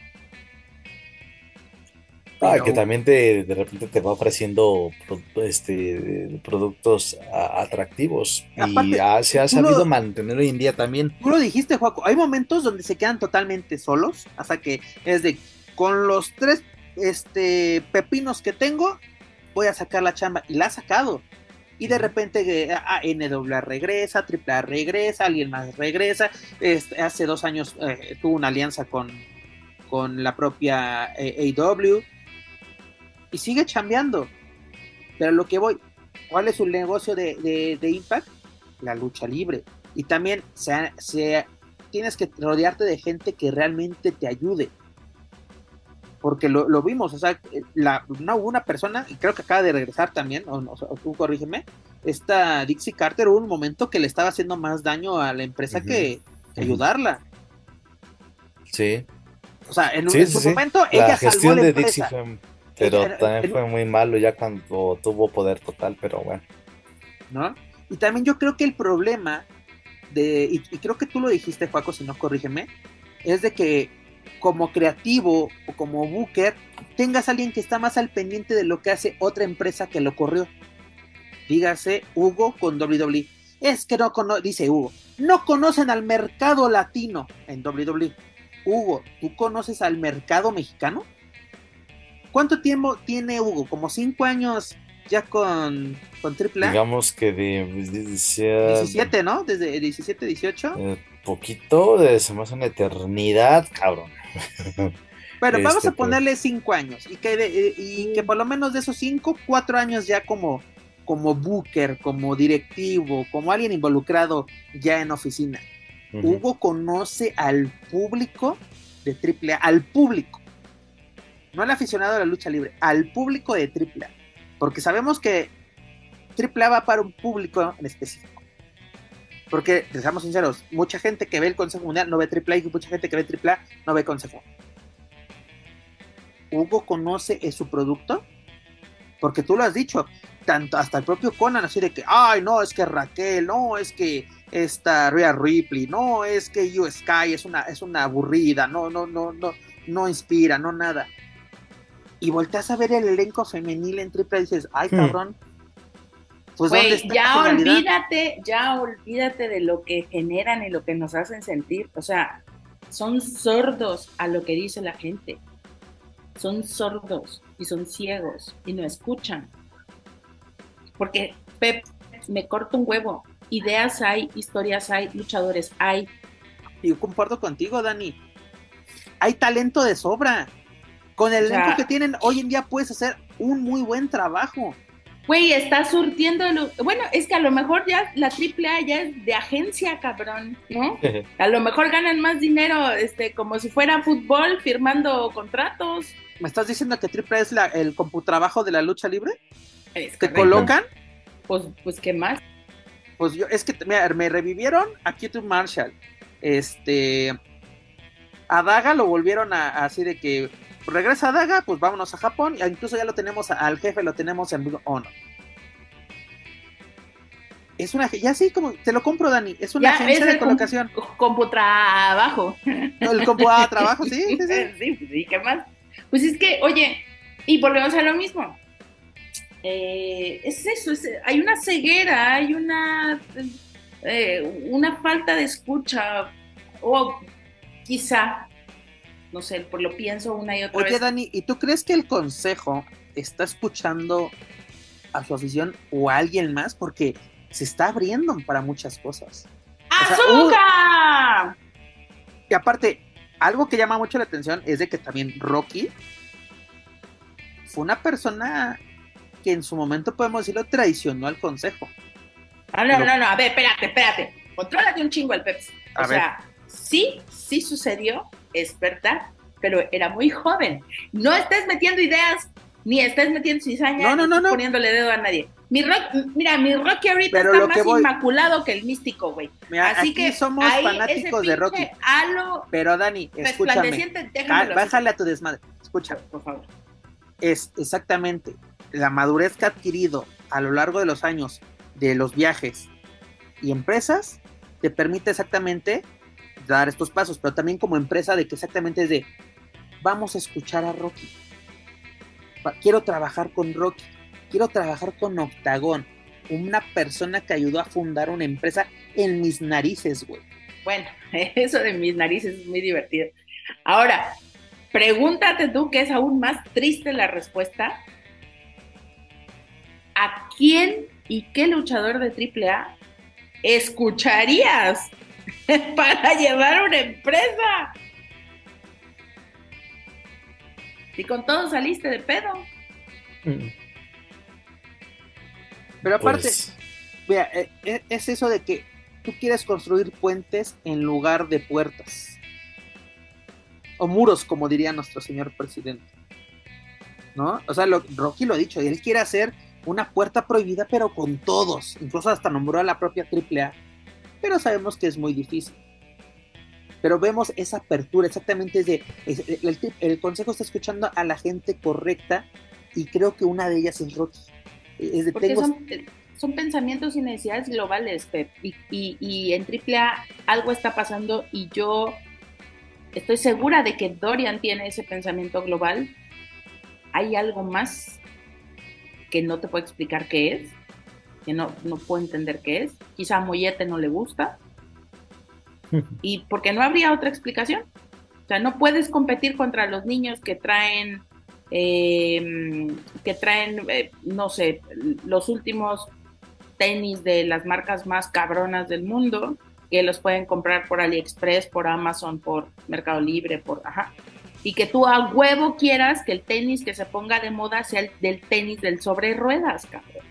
Ah, que también te, de repente te va ofreciendo este, productos atractivos y se ha sabido mantener hoy en día también. Tú lo dijiste, Juaco, hay momentos donde se quedan totalmente solos, hasta que es de, con los tres este, pepinos que tengo, voy a sacar la chamba, y la ha sacado y de repente a NWA regresa, AAA regresa, alguien más regresa. Este, hace dos años eh, tuvo una alianza con, con la propia eh, AW y sigue chambeando. Pero lo que voy, ¿cuál es su negocio de, Impact? La lucha libre. Y también se, se tienes que rodearte de gente que realmente te ayude. Porque lo, lo vimos, o sea, la, una, una persona, y creo que acaba de regresar también, o, o, tú corrígeme, esta Dixie Carter hubo un momento que le estaba haciendo más daño a la empresa que, que ayudarla. Sí. O sea, en, Sí, en sí, su sí. momento La ella gestión salvó la de empresa. Dixie fue, pero también en- fue muy malo ya cuando tuvo poder total, pero bueno. ¿no? Y también yo creo que el problema de, y, y creo que tú lo dijiste, Juaco, si no corrígeme, es de que como creativo o como booker tengas a alguien que está más al pendiente de lo que hace otra empresa que lo corrió. Dígase Hugo con WWE. Es que no cono dice Hugo, no conocen al mercado latino en WWE. Hugo, ¿tú conoces al mercado mexicano? ¿Cuánto tiempo tiene Hugo? ¿Como cinco años ya con, con AAA? Digamos que de, de- decía- 17, ¿no? Desde 17, 18. eh, poquito, de, se me hace una eternidad, cabrón. Pero vamos este, a ponerle 5 años. Y que, de- y que por lo menos de esos 5, 4 años ya como, como booker, como directivo, como alguien involucrado ya en oficina. Hugo conoce al público de AAA, al público. No al aficionado de la lucha libre, al público de AAA. Porque sabemos que AAA va para un público en específico. Porque, seamos sinceros, mucha gente que ve el Consejo Mundial no ve AAA y mucha gente que ve AAA no ve Consejo. Hugo conoce eh, su producto, porque tú lo has dicho, tanto hasta el propio Conan, así de que, ay, no, es que Raquel, no, es que esta Rhea Ripley, no, es que You Sky es una, es una aburrida, no, no, no, no, no inspira, no nada. Y volteas a ver el elenco femenil en triple y dices, ay, Hmm. cabrón. Pues ¿dónde está ya olvídate, ya olvídate de lo que generan y lo que nos hacen sentir. O sea, son sordos a lo que dice la gente. Son sordos y son ciegos y no escuchan. Porque, Pep, me corto un huevo. Ideas hay, historias hay, luchadores hay. Yo comparto contigo, Dani. Hay talento de sobra. Con el O sea- elenco que tienen, hoy en día puedes hacer un muy buen trabajo. Güey, está surtiendo. el- Bueno, es que a lo mejor ya la AAA ya es de agencia, cabrón, ¿no? A lo mejor ganan más dinero, este, como si fuera fútbol, firmando contratos. ¿Me estás diciendo que Triple es la, el computrabajo de la lucha libre? Es ¿Te colocan? Pues, pues, ¿qué más? Pues yo, es que mira, me revivieron a Q2 Marshall. Este. A Daga lo volvieron a, a así de que regresa a Daga, pues vámonos a Japón. e Incluso ya lo tenemos al jefe, lo tenemos en of Honor. Es una, ya sí, como te lo compro, Dani. Es una Ya, agencia es de colocación. Computrabajo. No, el compu ah, trabajo, sí, sí, sí. Sí, pues sí, ¿qué más? Pues es que, oye, y volvemos a lo mismo. Eh, es eso, es- hay una ceguera, hay una, eh, una falta de escucha, o quizá, no sé, por lo pienso una y otra Oye, vez. Dani, ¿y tú crees que el consejo está escuchando a su afición o a alguien más? Porque se está abriendo para muchas cosas. o sea, ¡Azúcar! Y aparte, algo que llama mucho la atención es de que también Rocky fue una persona que en su momento, podemos decirlo, traicionó al consejo. Ah, no, Pero- no, no, a ver, espérate, espérate. Contrólate un chingo el Pepsi. O A ver. sea, sí, sí sucedió, es verdad, pero era muy joven. No estés metiendo ideas, ni estés metiendo cizaña, No, no, ni no, estés no. poniéndole dedo a nadie. Mi rock, mira, mi Rocky ahorita Pero está más voy- inmaculado que el místico, güey. Así que somos ahí fanáticos ese de Rocky. Halo Pero Dani, escúchame. así, Bájale a tu desmadre. Escucha, por favor. es exactamente la madurez que ha adquirido a lo largo de los años de los viajes y empresas te permite exactamente dar estos pasos, pero también como empresa de que exactamente es de vamos a escuchar a Rocky. Quiero trabajar con Rocky, quiero trabajar con Octagón, una persona que ayudó a fundar una empresa en mis narices, güey. Bueno, eso de mis narices es muy divertido. Ahora, pregúntate tú, que es aún más triste la respuesta. ¿A quién y qué luchador de AAA escucharías para llevar una empresa? Y con todo saliste de pedo. Pero aparte, Pues, Mira, eh, eh, es eso de que tú quieres construir puentes en lugar de puertas. O muros, como diría nuestro señor presidente. ¿No? O sea, lo, Rocky lo ha dicho, él quiere hacer una puerta prohibida, pero con todos. Incluso hasta nombró a la propia AAA. Pero sabemos que es muy difícil. Pero vemos esa apertura, exactamente de, el, el consejo está escuchando a la gente correcta y creo que una de ellas es Rocky. Es de, Porque son, son, pensamientos y necesidades globales, Pep. Y, y, y en AAA algo está pasando y yo estoy segura de que Dorian tiene ese pensamiento global. Hay algo más que no te puedo explicar qué es, que no, no puedo entender qué es. Quizá a Mollete no le gusta. y porque no habría otra explicación. O sea, no puedes competir contra los niños que traen eh, que traen, eh, no sé, los últimos tenis de las marcas más cabronas del mundo, que los pueden comprar por AliExpress, por Amazon, por Mercado Libre, por, ajá. Y que tú a huevo quieras que el tenis que se ponga de moda sea el del tenis del sobre ruedas, cabrón.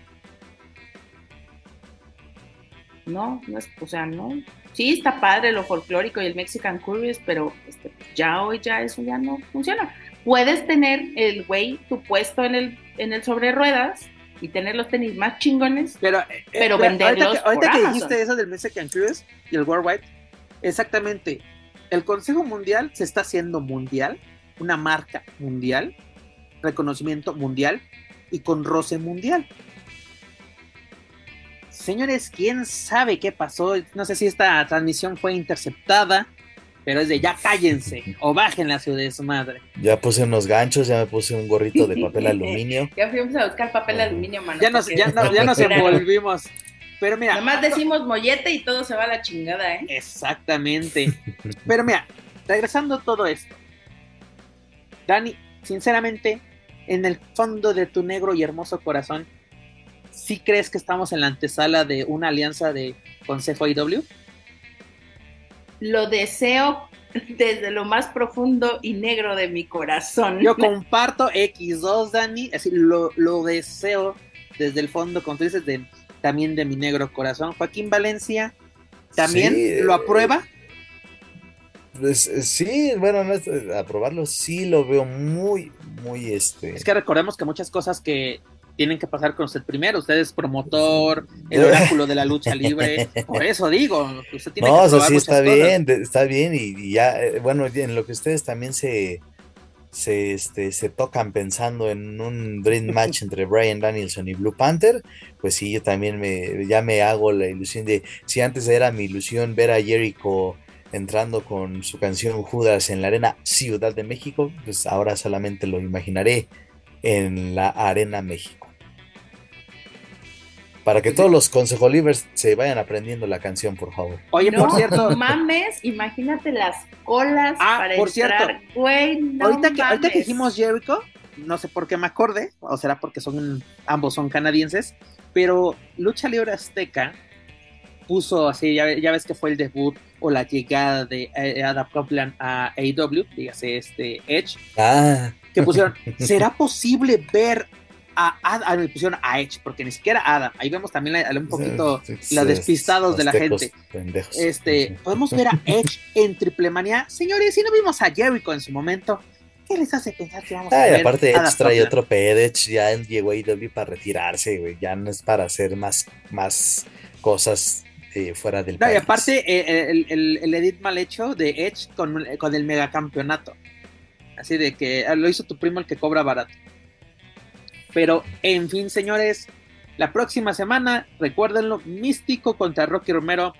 No, no es, o sea, no. Sí, está padre lo folclórico y el Mexican Curious, pero este, ya hoy ya eso ya no funciona puedes tener el güey tu puesto en el, en el sobre ruedas y tener los tenis más chingones, pero, eh, pero venderlos. Ahorita, que, ahorita que dijiste eso del Mexican Cruise y el Worldwide, exactamente. El Consejo Mundial se está haciendo mundial, una marca mundial, reconocimiento mundial y con roce mundial. Señores, quién sabe qué pasó. No sé si esta transmisión fue interceptada pero es de ya cállense o bajen la ciudad de su madre. Ya puse unos ganchos, ya me puse un gorrito de papel aluminio. ya fuimos a buscar papel aluminio, mano. Ya nos, ya, ya nos envolvimos. Pero mira. Nomás decimos mollete y todo se va a la chingada, ¿eh? Exactamente. Pero mira, regresando a todo esto. Dani, sinceramente, en el fondo de tu negro y hermoso corazón, ¿sí crees que estamos en la antesala de una alianza de Consejo IW? lo deseo desde lo más profundo y negro de mi corazón. Yo comparto X2, Dani, así lo, lo deseo desde el fondo, como tú dices, de, también de mi negro corazón. Joaquín Valencia, ¿también lo eh, aprueba? Pues, eh, sí, bueno, no, aprobarlo sí lo veo muy, muy este. Es que recordemos que muchas cosas que tienen que pasar con usted primero. Usted es promotor, el oráculo de la lucha libre. Por eso digo, usted tiene no, que sí está bien, está bien. Y, ya, eh, bueno, en lo que ustedes también se, se, este, se tocan pensando en un dream match entre Brian Danielson y Blue Panther, pues sí, yo también me, ya me hago la ilusión de, si antes era mi ilusión ver a Jericho entrando con su canción Judas en la arena Ciudad de México, pues ahora solamente lo imaginaré en la Arena México para que todos los consejolivers se vayan aprendiendo la canción, por favor. Oye, por cierto. mames, imagínate las colas ah, para por cierto, ahorita, que, ahorita que dijimos Jericho, no sé por qué me acordé, o será porque son ambos son canadienses, pero Lucha Libre Azteca puso así, ya, ves que fue el debut o la llegada de eh, Adam Copeland a AEW, dígase este Edge, ah. que pusieron, ¿será posible ver a Adam, me pusieron a Edge, porque ni siquiera Adam. Ahí vemos también un poquito los despistados de la gente. Este, podemos ver a Edge en Triple Manía. Señores, si no vimos a Jericho en su momento, ¿qué les hace pensar que vamos a ver? aparte, Edge trae otro pedo. Edge ya llegó a IW para retirarse, güey. Ya no es para hacer más, más cosas eh, fuera del no, Y aparte, eh, el, el, el, edit mal hecho de Edge con, con el megacampeonato. Así de que ah, lo hizo tu primo el que cobra barato. Pero, en fin, señores, la próxima semana, recuérdenlo, Místico contra Rocky Romero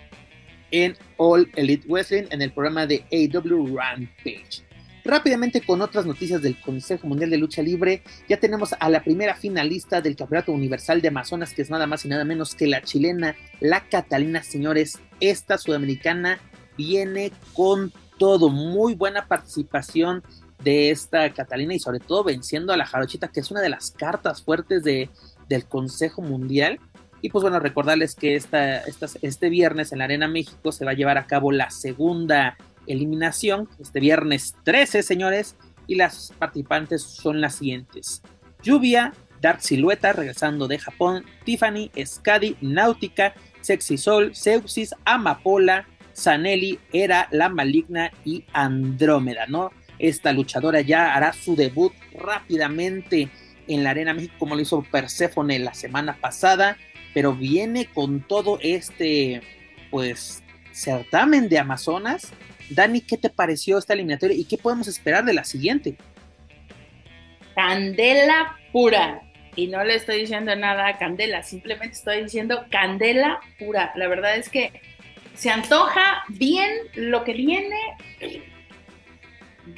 en All Elite Wrestling en el programa de AW Rampage. Rápidamente con otras noticias del Consejo Mundial de Lucha Libre, ya tenemos a la primera finalista del Campeonato Universal de Amazonas, que es nada más y nada menos que la chilena, la Catalina, señores. Esta sudamericana viene con todo, muy buena participación de esta Catalina y sobre todo venciendo a la Jarochita, que es una de las cartas fuertes de, del Consejo Mundial. Y pues bueno, recordarles que esta, este viernes en la Arena México se va a llevar a cabo la segunda eliminación, este viernes 13, señores, y las participantes son las siguientes. Lluvia, Dark Silueta, regresando de Japón, Tiffany, Skadi, Náutica, Sexy Sol, Seuxis, Amapola, Sanelli, Era, La Maligna y Andrómeda, ¿no? Esta luchadora ya hará su debut rápidamente en la Arena México como lo hizo Persephone la semana pasada, pero viene con todo este, pues, certamen de Amazonas. Dani, ¿qué te pareció esta eliminatoria y qué podemos esperar de la siguiente? Candela pura. Y no le estoy diciendo nada a Candela, simplemente estoy diciendo Candela pura. La verdad es que se antoja bien lo que viene.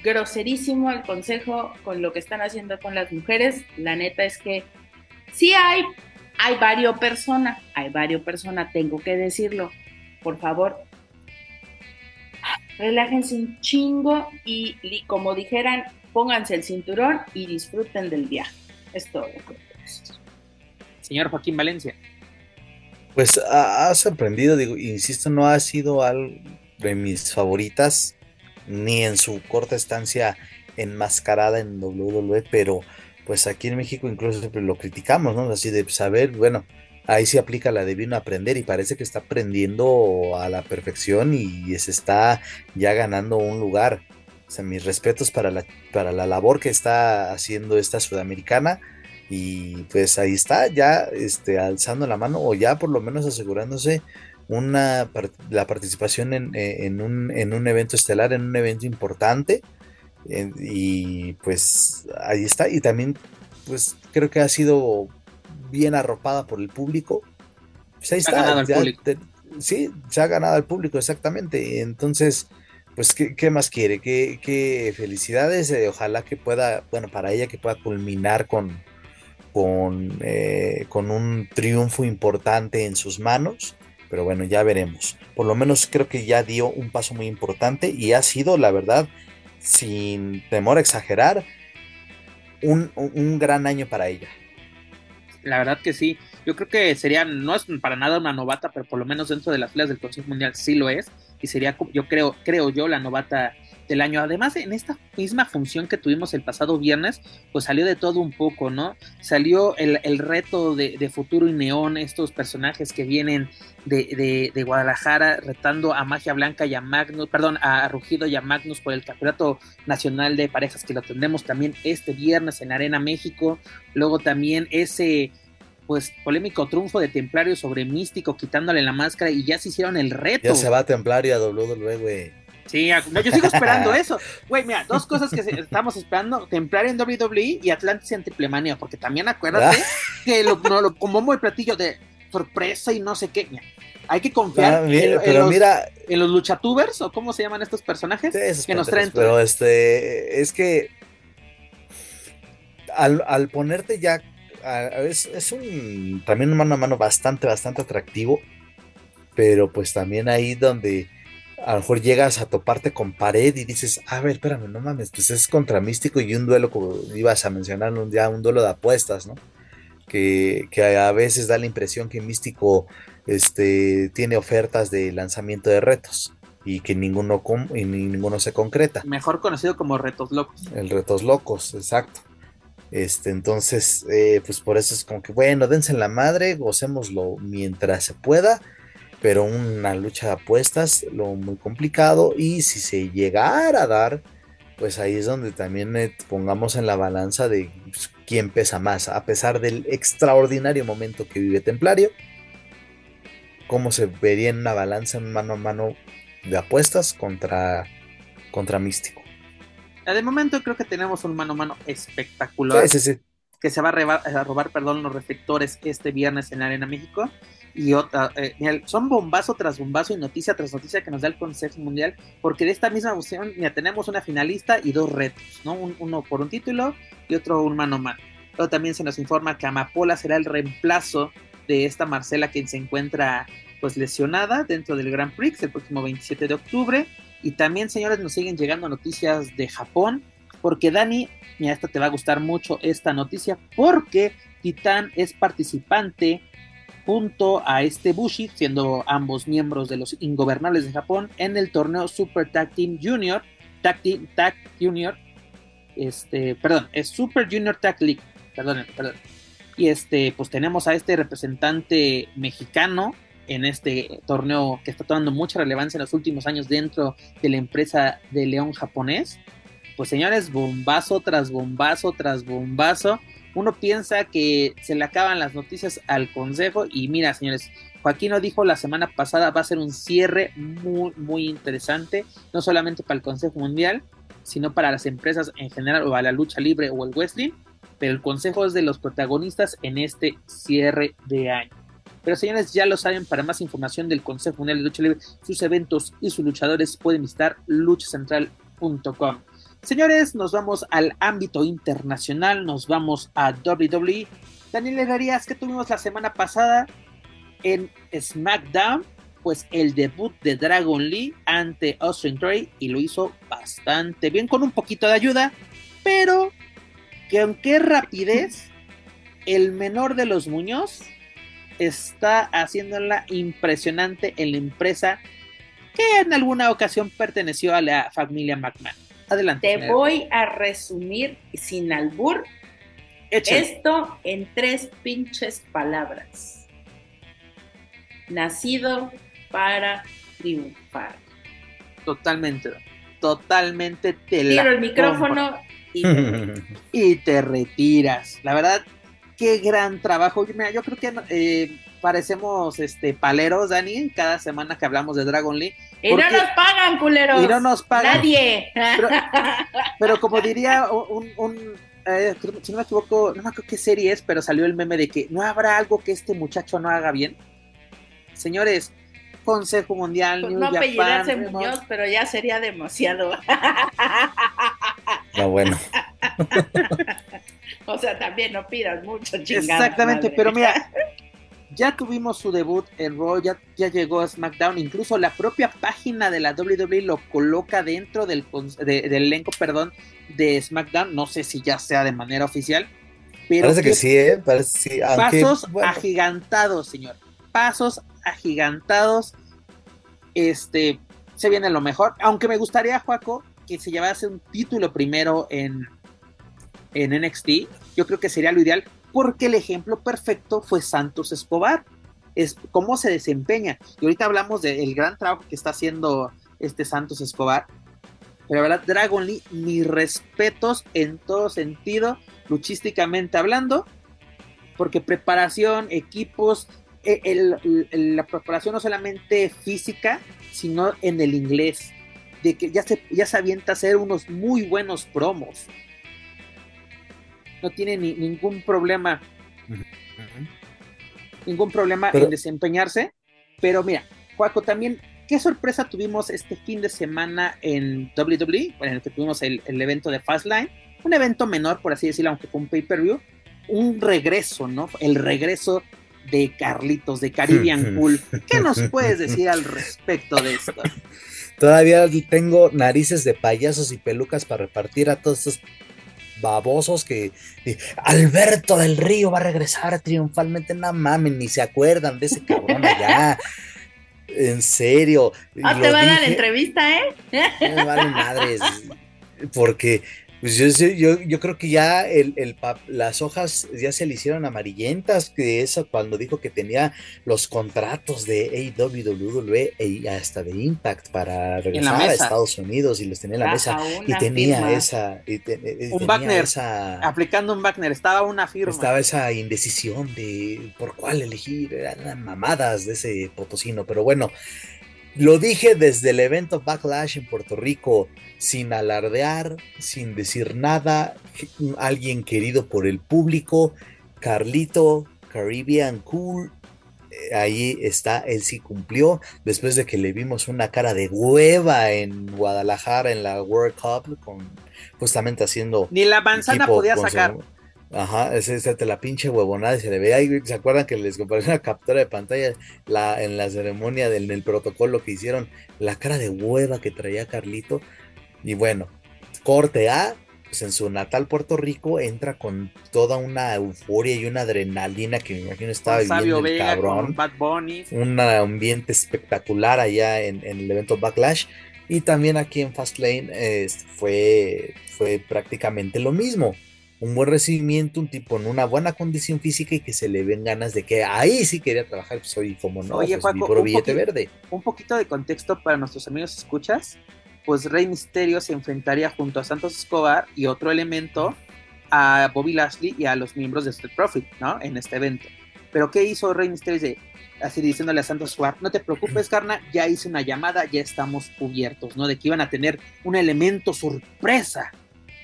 Groserísimo el consejo con lo que están haciendo con las mujeres. La neta es que sí hay, hay varios personas, hay varios personas, tengo que decirlo. Por favor, relájense un chingo y, y como dijeran, pónganse el cinturón y disfruten del viaje. Es todo. Señor Joaquín Valencia. Pues ha, sorprendido, digo, insisto, no ha sido algo de mis favoritas, ni en su corta estancia enmascarada en WWE, pero pues aquí en México incluso lo criticamos, ¿no? Así de saber, bueno, ahí se aplica la de vino aprender y parece que está aprendiendo a la perfección y se está ya ganando un lugar. O sea, mis respetos para la, para la labor que está haciendo esta sudamericana y pues ahí está, ya este, alzando la mano o ya por lo menos asegurándose una la participación en, eh, un, en un evento estelar, en un evento importante. y pues ahí está. Y también pues creo que ha sido bien arropada por el público. Pues ahí está. sí, se ha ganado al público, exactamente. Entonces, pues, ¿qué, más quiere? ¿Qué, felicidades? Eh, ojalá que pueda, bueno, para ella que pueda culminar con, con, eh, con un triunfo importante en sus manos, pero bueno, ya veremos. Por lo menos creo que ya dio un paso muy importante y ha sido, la verdad, sin temor a exagerar, un, un gran año para ella. La verdad que sí. Yo creo que sería, no es para nada una novata, pero por lo menos dentro de las filas del Consejo Mundial sí lo es. Y sería, yo creo, creo yo, la novata del año. Además, en esta misma función que tuvimos el pasado viernes, pues salió de todo un poco, ¿no? Salió el, reto de, Futuro y Neón, estos personajes que vienen de, Guadalajara retando a Magia Blanca y a Magnus, perdón, a Rugido y a Magnus por el Campeonato Nacional de Parejas que lo tendremos también este viernes en Arena México. Luego también ese pues polémico triunfo de Templario sobre Místico quitándole la máscara y ya se hicieron el reto. Ya se va Templario a WWE, güey. Sí, yo sigo esperando eso. Güey, mira, dos cosas que estamos esperando: Templario en WWE y Atlantis en Triplemanía, porque también acuérdate que lo, no, lo, como muy platillo de sorpresa y no sé qué. hay que confiar ah, en, los, mira, en los luchatubers o cómo se llaman estos personajes que nos traen. Pero este, es que al, al ponerte ya, es, es, un también un mano a mano bastante, bastante atractivo, pero pues también ahí donde a lo mejor llegas a toparte con pared y dices, a ver, espérame, no mames, pues es contra Místico y un duelo, como ibas a mencionar un día, un duelo de apuestas, ¿no? Que, a veces da la impresión que Místico este, tiene ofertas de lanzamiento de retos y que ninguno, y ninguno se concreta. Mejor conocido como retos locos. El retos locos, exacto. Este, entonces, eh, pues por eso es como que, bueno, dense la madre, gocémoslo mientras se pueda pero una lucha de apuestas, lo muy complicado, y si se llegara a dar, pues ahí es donde también pongamos en la balanza de pues, quién pesa más, a pesar del extraordinario momento que vive Templario, cómo se vería en una balanza en mano a mano de apuestas contra, contra Místico. De momento creo que tenemos un mano a mano espectacular. Que se va a, robar, perdón, los reflectores este viernes en la Arena México y otra, eh, son bombazo tras bombazo y noticia tras noticia que nos da el Consejo Mundial, porque de esta misma opción ya tenemos una finalista y dos retos, ¿no? uno por un título y otro un mano a mano. Luego también se nos informa que Amapola será el reemplazo de esta Marcela que se encuentra pues lesionada dentro del Grand Prix el próximo 27 de octubre. Y también, señores, nos siguen llegando noticias de Japón, porque Dani, mira, esta te va a gustar mucho esta noticia, porque Titán es participante junto a este Bushi, siendo ambos miembros de los Ingobernables de Japón, en el torneo Super Tag Team Junior, Tag Team Tag Junior, este, perdón, es Super Junior Tag League, perdón, perdón. Y este, pues tenemos a este representante mexicano en este torneo que está tomando mucha relevancia en los últimos años dentro de la empresa de León japonés. Pues señores, bombazo tras bombazo tras bombazo. Uno piensa que se le acaban las noticias al consejo y mira, señores, Joaquín lo dijo la semana pasada, va a ser un cierre muy, muy interesante, no solamente para el Consejo Mundial, sino para las empresas en general o a la lucha libre o el wrestling, pero el consejo es de los protagonistas en este cierre de año. Pero señores, ya lo saben, para más información del Consejo Mundial de Lucha Libre, sus eventos y sus luchadores pueden visitar luchacentral.com. Señores, nos vamos al ámbito internacional, nos vamos a WWE. Daniel Herrerías, que tuvimos la semana pasada en SmackDown? Pues el debut de Dragon Lee ante Austin Trey y lo hizo bastante bien, con un poquito de ayuda, pero que aunque rapidez, el menor de los Muñoz está haciéndola impresionante en la empresa que en alguna ocasión perteneció a la familia McMahon. Adelante. Te voy a resumir sin albur esto en tres pinches palabras. Nacido para triunfar. Totalmente, totalmente te Tiro el micrófono y, te retiras. La verdad, qué gran trabajo. Mira, yo creo que eh, parecemos este paleros, Dani, cada semana que hablamos de Dragon League. Y no nos pagan, culeros. Y no nos pagan. Nadie. Pero, como diría un, eh, si no me equivoco, no me acuerdo qué serie es, pero salió el meme de que no habrá algo que este muchacho no haga bien. Señores, Consejo Mundial, pues no apellidarse Muñoz, pero ya sería demasiado. No, bueno. o sea, también no pidas mucho, chingada. Exactamente, pero mira, ya tuvimos su debut en Raw, ya, llegó a SmackDown, incluso la propia página de la WWE lo coloca dentro del, del elenco, perdón, de SmackDown, no sé si ya sea de manera oficial, pero parece que, sí, ¿eh? Parece sí. pasos agigantados, señor, pasos agigantados, este, se viene lo mejor, aunque me gustaría, Juaco, que se llevase un título primero en, en NXT, yo creo que sería lo ideal, porque el ejemplo perfecto fue Santos Escobar. Es cómo se desempeña. Y ahorita hablamos del gran trabajo que está haciendo este Santos Escobar. Pero la verdad, Dragon Lee, mis respetos en todo sentido, luchísticamente hablando, porque preparación, equipos, e, la preparación no solamente física, sino en el inglés de que ya se, ya se avienta a hacer unos muy buenos promos. No tiene ni, ningún problema. Ningún problema en desempeñarse. Pero mira, Juaco, también, qué sorpresa tuvimos este fin de semana en WWE, en el que tuvimos el, el evento de Fastlane. Un evento menor, por así decirlo, aunque fue un pay-per-view. Un regreso, ¿no? El regreso de Carlitos, de Caribbean Cool. ¿Qué nos puedes decir al respecto de esto? Todavía tengo narices de payasos y pelucas para repartir a todos estos babosos que Alberto del Río va a regresar triunfalmente. No mames, ni se acuerdan de ese cabrón allá. En serio. Ah, te va a dar entrevista, ¿eh? No vale madres. Porque pues yo, yo, yo, creo que ya el, el, las hojas ya se le hicieron amarillentas, que eso cuando dijo que tenía los contratos de AWWE y hasta de Impact para regresar a Estados Unidos y los tenía en la mesa. y tenía esa... Y eh, un Wagner, aplicando un Wagner, estaba una firma. Estaba esa indecisión de por cuál elegir, eran mamadas de ese potosino, pero bueno, lo dije desde el evento Backlash en Puerto Rico, sin alardear, sin decir nada, alguien querido por el público, Carlito, Caribbean Cool, eh, ahí está, él sí cumplió, después de que le vimos una cara de hueva en Guadalajara en la World Cup, con, justamente haciendo... Ni la manzana podía sacar. Ajá, es, es, la pinche huevonada y se le ve ahí. ¿Se acuerdan que les comparé una captura de pantalla la, en la ceremonia del el protocolo que hicieron? La cara de hueva que traía Carlito. Y bueno, corte A, pues en su natal Puerto Rico entra con toda una euforia y una adrenalina que me imagino estaba viviendo el cabrón. Un ambiente espectacular allá en, el evento Backlash. Y también aquí en Fastlane fue, fue prácticamente lo mismo un buen recibimiento, un tipo en una buena condición física y que se le ven ganas de que ahí sí quería trabajar, pues hoy como no, Oye, pues, mi puro un billete verde. Un poquito de contexto para nuestros amigos escuchas, pues Rey Misterio se enfrentaría junto a Santos Escobar y otro elemento a Bobby Lashley y a los miembros de Street Profit, ¿no? En este evento. Pero ¿qué hizo Rey Misterio? Dice, así diciéndole a Santos Escobar, no te preocupes, carna, ya hice una llamada, ya estamos cubiertos, ¿no? De que iban a tener un elemento sorpresa.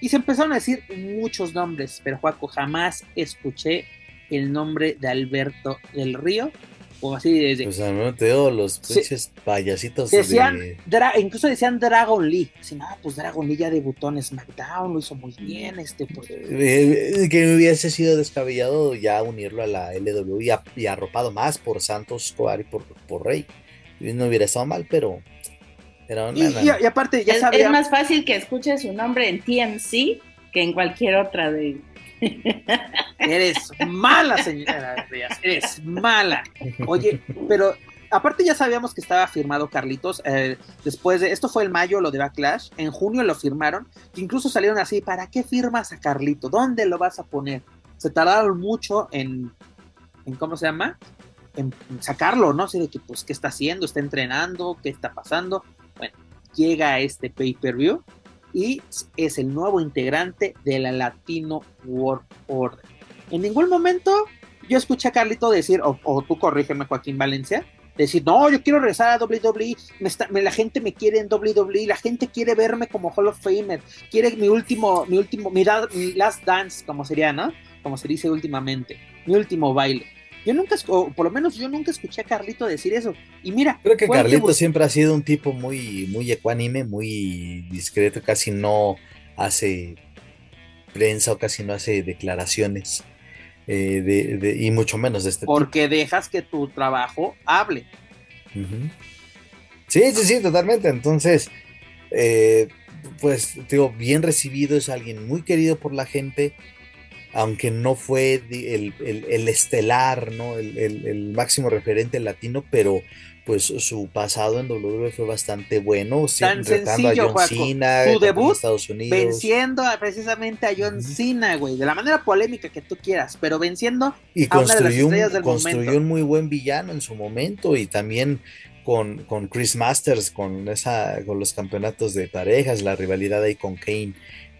Y se empezaron a decir muchos nombres, pero Juaco, jamás escuché el nombre de Alberto del Río, o así desde... Pues a mí te digo, los Sí. pinches payasitos Decían, de... Incluso decían Dragon Lee. Así, no, pues Dragon Lee ya debutó en SmackDown, lo hizo muy bien, este, pues. eh, que hubiese sido descabellado ya unirlo a la LW y, a- y arropado más por Santos Escobar y por, por Rey. No hubiera estado mal, pero era Y, una... y- y aparte, ya es, sabía. es más fácil que escuches su nombre en TMC que en cualquier otra de. Eres mala, señora eres mala. Oye, pero aparte ya sabíamos que estaba firmado Carlitos. eh, después de esto fue el mayo, lo de Backlash. En junio lo firmaron. que incluso salieron así: ¿para qué firmas a Carlito? ¿Dónde lo vas a poner? Se tardaron mucho en, en ¿cómo se llama? En sacarlo, ¿no? Así de que, pues, ¿qué está haciendo? ¿Está entrenando? ¿Qué está pasando? Bueno, llega este pay-per-view y es el nuevo integrante de la Latino World Order. En ningún momento yo escuché a Carlito decir, o, tú corrígeme Joaquín Valencia, decir, no, yo quiero regresar a WWE, me la gente me quiere en WWE, la gente quiere verme como Hall of Famer, quiere mi último, mi último, mi last dance, como sería, ¿no? Como se dice últimamente, mi último baile. Yo nunca, o por lo menos yo nunca escuché a Carlito decir eso. Y mira, Creo que Carlito siempre ha sido un tipo muy, muy ecuánime, muy discreto, casi no hace prensa o casi no hace declaraciones eh, de, de- y mucho menos de este tipo. porque dejas que tu trabajo hable. Sí, sí, sí, totalmente. Entonces, eh, pues, digo, bien recibido, es alguien muy querido por la gente, aunque no fue el, el- el estelar, ¿no? El, el- máximo referente latino, pero pues su pasado en WWE fue bastante bueno, Tan retando a sencillo, John Juaco. Cena, Su debut, Estados Unidos. Venciendo a- precisamente a John. Cena, güey, de la manera polémica que tú quieras, pero venciendo Y a una de las construyó, un, estrellas del construyó momento. un muy buen villano en su momento y también con, con Chris Masters, con esa, con los campeonatos de parejas, la rivalidad ahí con Kane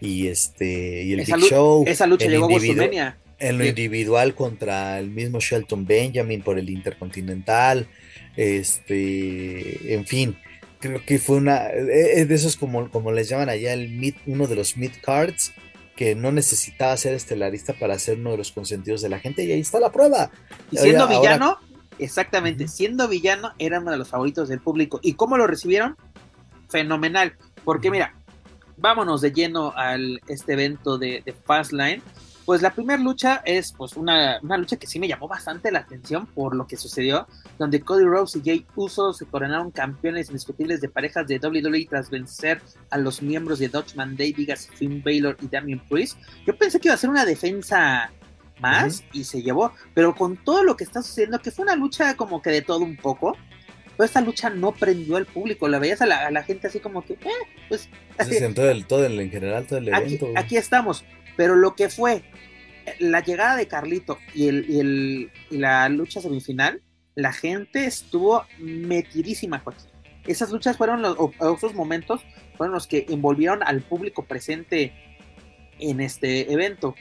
y este y el Esa Big Show. esa lucha llegó a individu- WrestleMania. En lo Sí. individual contra el mismo Shelton Benjamin por el Intercontinental. Este, en fin, creo que fue una. eh, Es de esos como, como les llaman allá, el mid, uno de los mid cards que no necesitaba ser estelarista para ser uno de los consentidos de la gente, y ahí está la prueba. Y siendo Ahora- villano, exactamente, siendo villano, era uno de los favoritos del público. ¿Y cómo lo recibieron? Fenomenal. Porque mira, vámonos de lleno al este evento de, de Fastlane. Pues la primera lucha es pues una, una lucha que sí me llamó bastante la atención por lo que sucedió, donde Cody Rhodes y Jay Uso se coronaron campeones indiscutibles de parejas de WWE tras vencer a los miembros de Dutchman Day, Digas, Finn Balor y Damian Priest. Yo pensé que iba a ser una defensa más y se llevó, pero con todo lo que está sucediendo, que fue una lucha como que de todo un poco, pero esta lucha no prendió al público, la veías a la, a la gente así como que, eh, pues Entonces, en todo el, todo el- en general, todo el aquí, evento. güey. aquí estamos. Pero lo que fue eh, la llegada de Carlito y, el, y, el- y la lucha semifinal, la gente estuvo metidísima, Joaquín. Esas luchas fueron los, esos momentos fueron los que envolvieron al público presente en este evento.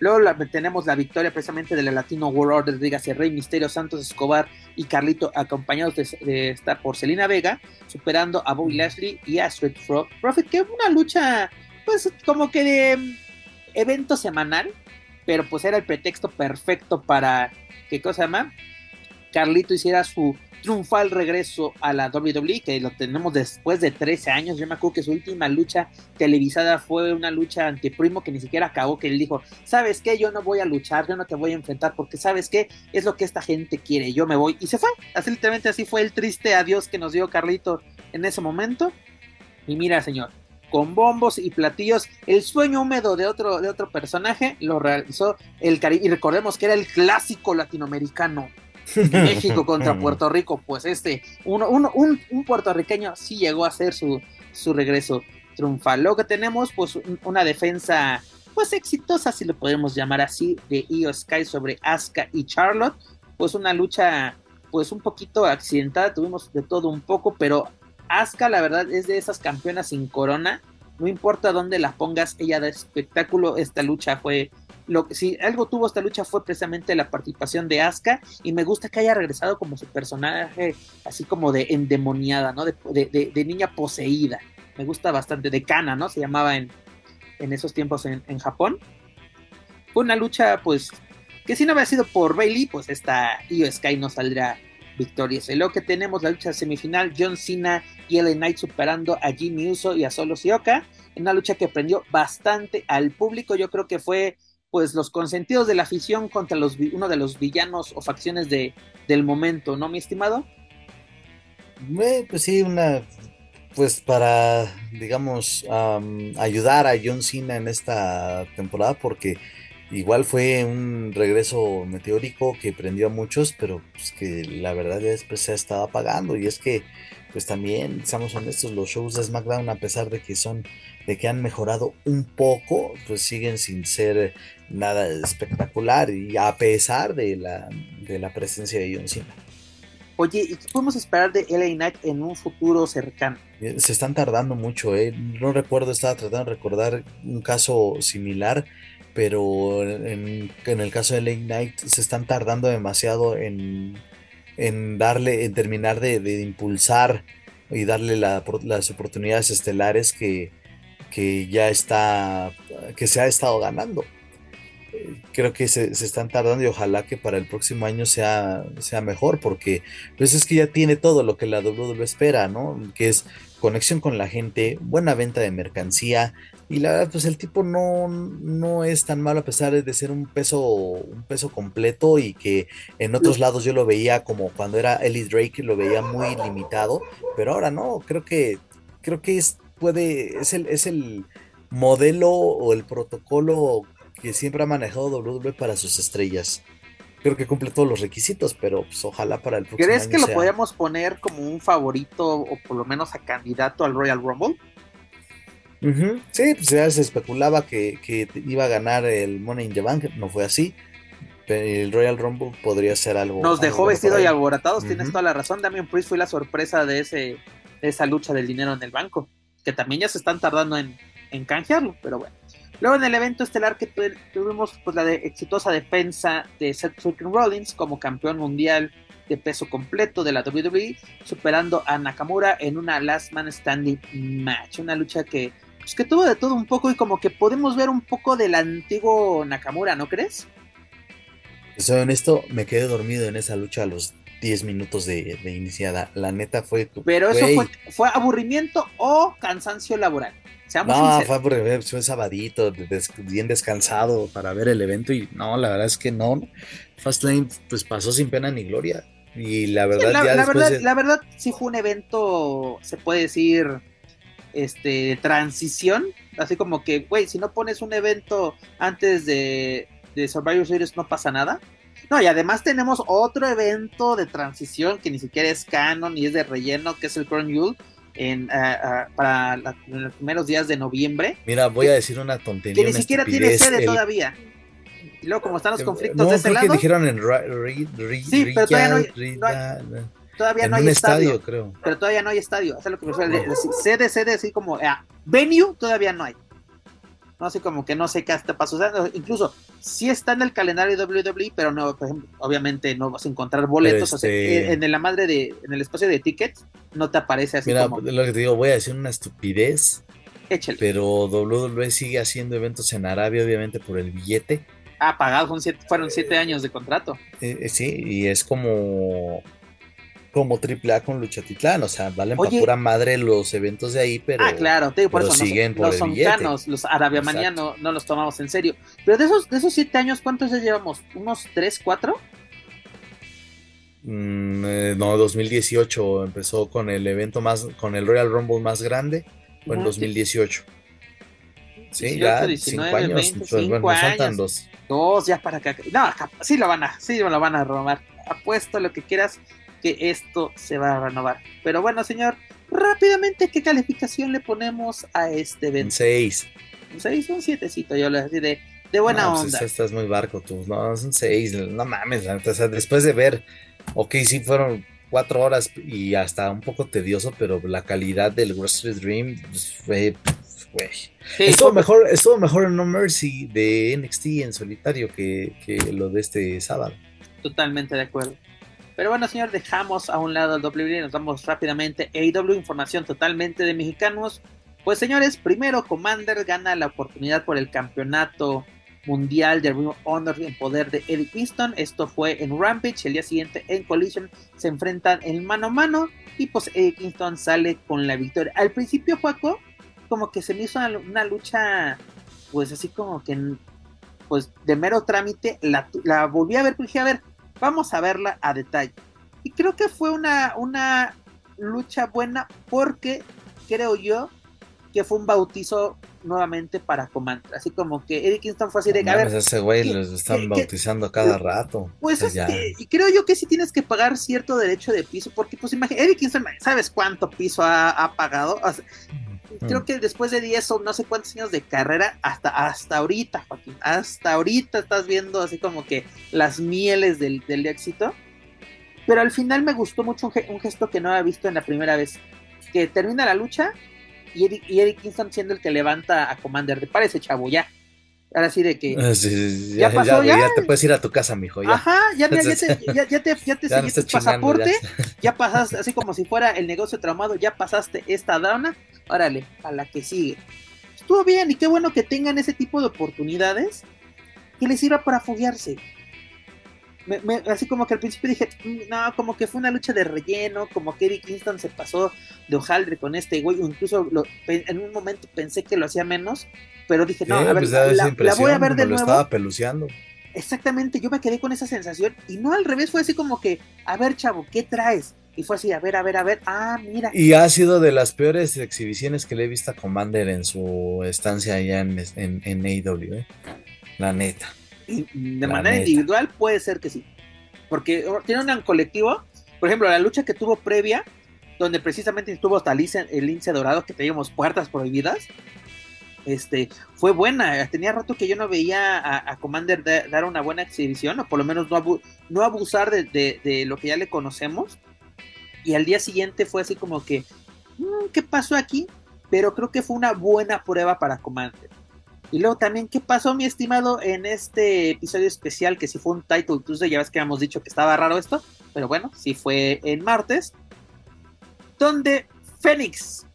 Luego la- tenemos la victoria precisamente de la Latino World Order, dígase Rey Misterio, Santos Escobar y Carlito, acompañados de, de estar por Selena Vega, superando a Bobby Lashley y a Street Pro- Profit, que una lucha, pues como que de mm, evento semanal, pero pues era el pretexto perfecto para, ¿qué cosa llama? Carlito hiciera su triunfal regreso a la WWE, que lo tenemos después de 13 años. Yo me acuerdo que su última lucha televisada fue una lucha ante Primo que ni siquiera acabó, que él dijo, ¿sabes qué? Yo no voy a luchar, yo no te voy a enfrentar, porque ¿sabes qué? Es lo que esta gente quiere, yo me voy. Y se fue, así literalmente así fue el triste adiós que nos dio Carlito en ese momento. Y mira, señor, con bombos y platillos, el sueño húmedo de otro, de otro personaje lo realizó el Caribe. Y recordemos que era el clásico latinoamericano. México contra Puerto Rico, pues este, uno, uno- un, un puertorriqueño sí llegó a hacer su, su regreso triunfal. Luego que tenemos, pues, un- una defensa, pues exitosa, si lo podemos llamar así, de Io Sky sobre Asuka y Charlotte. Pues una lucha, pues un poquito accidentada, tuvimos de todo un poco, pero Asuka, la verdad, es de esas campeonas sin corona. No importa dónde la pongas, ella da espectáculo. Esta lucha fue lo si algo tuvo esta lucha fue precisamente la participación de Asuka y me gusta que haya regresado como su personaje así como de endemoniada, ¿no? De, niña poseída. Me gusta bastante, de Kana, ¿no? Se llamaba en, en esos tiempos en, Japón. Fue una lucha, pues, que si no había sido por Bailey, pues esta Io Sky no saldrá victoriosa. Y luego que tenemos la lucha semifinal, John Cena y LA Knight superando a Jimmy Uso y a Solo Sioka. Una lucha que prendió bastante al público. Yo creo que fue pues los consentidos de la afición contra los, uno de los villanos o facciones de, del momento, ¿no, mi estimado? Eh, pues sí, una, pues para, digamos, ayudar a John Cena en esta temporada, porque igual fue un regreso meteórico que prendió a muchos, pero pues que la verdad ya después se ha estado apagando, y es que, pues también, seamos honestos, los shows de SmackDown, a pesar de que son de que han mejorado un poco, pues siguen sin ser nada espectacular y a pesar de la, de la presencia de John Cena. Oye, ¿y qué podemos esperar de LA Knight en un futuro cercano? Eh, se están tardando mucho, ¿eh? No recuerdo, estaba tratando de recordar un caso similar, pero en, el caso de LA Knight se están tardando demasiado en, en darle, en terminar de, impulsar y darle las oportunidades estelares que, que ya está, que se ha estado ganando. Creo que se, están tardando y ojalá que para el próximo año sea, sea mejor, porque pues es que ya tiene todo lo que la WWE espera, ¿no? Que es conexión con la gente, buena venta de mercancía, y la verdad, pues el tipo no, no es tan malo a pesar de ser un peso, un peso completo y que en otros lados yo lo veía como cuando era Ellie Drake, lo veía muy limitado, pero ahora no, creo que, creo que es puede, es el, es el modelo o el protocolo que siempre ha manejado WWE para sus estrellas. Creo que cumple todos los requisitos, pero pues ojalá para el próximo ¿Crees que lo podríamos poner como un favorito o por lo menos a candidato al Royal Rumble? Sí, pues ya se especulaba que, que, iba a ganar el Money in the Bank, no fue así. El Royal Rumble podría ser algo. Nos dejó vestido y alboratados, tienes toda la razón. Damien Priest fue la sorpresa de, ese, de esa lucha del dinero en el banco que también ya se están tardando en, en canjearlo, pero bueno. Luego en el evento estelar que tuvimos pues la de exitosa defensa de Seth Freaking Rollins como campeón mundial de peso completo de la WWE, superando a Nakamura en una Last Man Standing match, una lucha que pues, que tuvo de todo un poco y como que podemos ver un poco del antiguo Nakamura, ¿no crees? Soy honesto, me quedé dormido en esa lucha a los 10 minutos de, iniciada. La neta fue. Pero eso fue, aburrimiento o cansancio laboral. no, fue aburrimiento, fue sabadito, bien descansado para ver el evento. Y no, la verdad es que no. Fastlane pues pasó sin pena ni gloria. Y la verdad, la, verdad, la verdad, sí fue un evento, se puede decir, este, transición. Así como que, güey, si no pones un evento antes de, de Survivor Series, no pasa nada no, y además tenemos otro evento de transición que ni siquiera es canon ni es de relleno, que es el Crown Yule. En, eh, eh, para los primeros días de noviembre. Mira, voy a decir una tontería. Que ni siquiera tiene sede todavía. Y luego, como están los conflictos de ese lado. que dijeron en Sí, pero todavía no hay, todavía no hay estadio, creo. Pero todavía no hay estadio. O sea, lo que me Sede, sede, así como. Eh, venue, todavía no hay. ¿No? Así como que no sé qué hasta pasó. incluso sí está en el calendario de WWE, pero no, por ejemplo, obviamente no vas a encontrar boletos. Este en, la madre de, en el espacio de tickets, no te aparece así Mira, lo que te digo, voy a decir una estupidez. Échale. Pero WWE sigue haciendo eventos en Arabia, obviamente, por el billete. Ah, pagado, fueron siete años de contrato. Eh, eh, sí, y es como como AAA con Luchatitlán, o sea, valen para pura madre los eventos de ahí, pero, ah, claro, te digo, por eso siguen por los el los Arabia Manía no, los tomamos en serio. Pero de esos, de esos siete años, ¿cuántos ya llevamos? ¿Unos tres, cuatro? Mm, eh, no, 2018 empezó con el evento más, con el Royal Rumble más grande, fue en 2018. Sí, ya cinco años, pues, bueno, dos. Dos ya para acá. No, sí lo van a, sí lo van a robar. Apuesto lo que quieras que esto se va a renovar. Pero bueno, señor, rápidamente, ¿qué calificación le ponemos a este evento? 6. Un 6, un 7, yo le decía de, de buena no, pues onda. estás muy barco tú, no, son 6, no mames, o sea, después de ver, ok, sí fueron cuatro horas y hasta un poco tedioso, pero la calidad del Wrestling Dream pues, fue, fue. estuvo, mejor, estuvo mejor en No Mercy de NXT en solitario que, que lo de este sábado. Totalmente de acuerdo. Pero bueno, señor, dejamos a un lado el WWE y nos vamos rápidamente. AEW, información totalmente de mexicanos. Pues señores, primero Commander gana la oportunidad por el campeonato mundial de Ring Honor en poder de Eddie Kingston. Esto fue en Rampage. El día siguiente en Collision se enfrentan en mano a mano. Y pues Eddie Kingston sale con la victoria. Al principio, Juaco, como que se me hizo una, lucha, pues así como que, pues de mero trámite. La, la volví a ver, dije, a ver, vamos a verla a detalle. Y creo que fue una, una lucha buena porque creo yo que fue un bautizo nuevamente para Commander. Así como que Eddie Kingston fue así de... a ver, ese güey los están bautizando cada rato. Pues es que, y creo yo que sí tienes que pagar cierto derecho de piso, porque pues imagínate, Eddie Kingston, ¿sabes cuánto piso ha, pagado? Creo que después de 10 o no sé cuántos años de carrera, hasta, hasta ahorita, Joaquín, hasta ahorita estás viendo así como que las mieles del, éxito. Pero al final me gustó mucho un, gesto que no había visto en la primera vez. Que termina la lucha y Eric, Kingston siendo el que levanta a Commander. ¿Te parece, chavo? Ya. Ahora sí de que. Ah, ya, pasó, ya, ya, te puedes ir a tu casa, mijo. Ya. Ajá, ya, ya, te, ya, ya te, ya te seguiste pasaporte. Ya. pasaste, así como si fuera el negocio traumado, ya pasaste esta dana. Órale, a la que sigue. Estuvo bien y qué bueno que tengan ese tipo de oportunidades que les sirva para foguearse así como que al principio dije, mm, no, como que fue una lucha de relleno, como que Eric Kingston se pasó de hojaldre con este güey, incluso en un momento pensé que lo hacía menos, pero dije, no, a ver, pues la, voy a ver de nuevo. estaba peluceando. Exactamente, yo me quedé con esa sensación y no al revés, fue así como que, a ver, chavo, ¿qué traes? Y fue así, a ver, a ver, a ver, ah, mira. Y ha sido de las peores exhibiciones que le he visto a Commander en su estancia allá en, en, en AEW, ¿eh? la neta de manera individual puede ser que sí. Porque tiene un colectivo, por ejemplo, la lucha que tuvo previa, donde precisamente estuvo hasta el lince, dorado, que teníamos puertas prohibidas, este, fue buena. Tenía rato que yo no veía a, Commander dar una buena exhibición, o por lo menos no, abusar de, lo que ya le conocemos. Y al día siguiente fue así como que, mm, ¿qué pasó aquí? Pero creo que fue una buena prueba para Commander. Y luego también, ¿qué pasó, mi estimado, en este episodio especial que sí fue un Title Tuesday? Ya ves que habíamos dicho que estaba raro esto, pero bueno, sí fue en martes, donde Fénix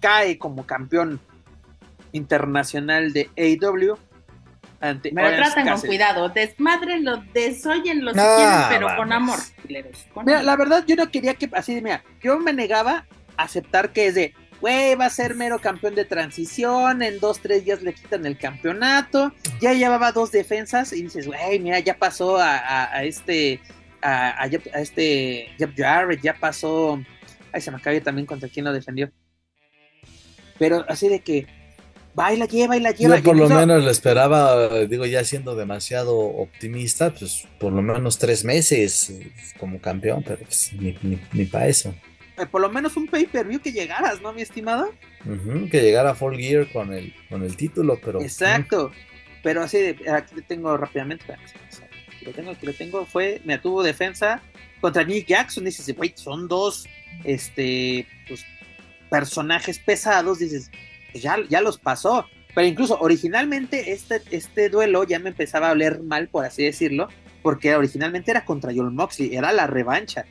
cae como campeón internacional de AEW ante Me lo tratan con cuidado, desmadrenlo, desoyenlo si quieren, pero con amor. mira, la verdad, yo no quería que, así, mira, yo me negaba a aceptar que es de güey, va a ser mero campeón de transición, en dos, tres días le quitan el campeonato, ya llevaba dos defensas y dices, güey, mira, ya pasó a, este, a, a, este Jeff Jarrett, ya pasó, ay, se me acabó también contra quien lo defendió. Pero así de que, baila, lleva y la lleva. Yo por lo menos lo esperaba, digo, ya siendo demasiado optimista, pues por lo menos tres meses como campeón, pero pues, ni, ni para eso. Eh, por lo menos un pay-per-view que llegaras, ¿no, mi estimado? que llegara Full Gear con el, con el título, pero... Exacto, pero así, aquí lo tengo rápidamente, aquí lo tengo, aquí lo tengo, fue, me tuvo defensa contra Nick Jackson, dices, güey, son dos, este, pues, personajes pesados, dices, pues ya, ya los pasó, pero incluso originalmente este, este duelo ya me empezaba a oler mal, por así decirlo, porque originalmente era contra John Moxley, era la revancha,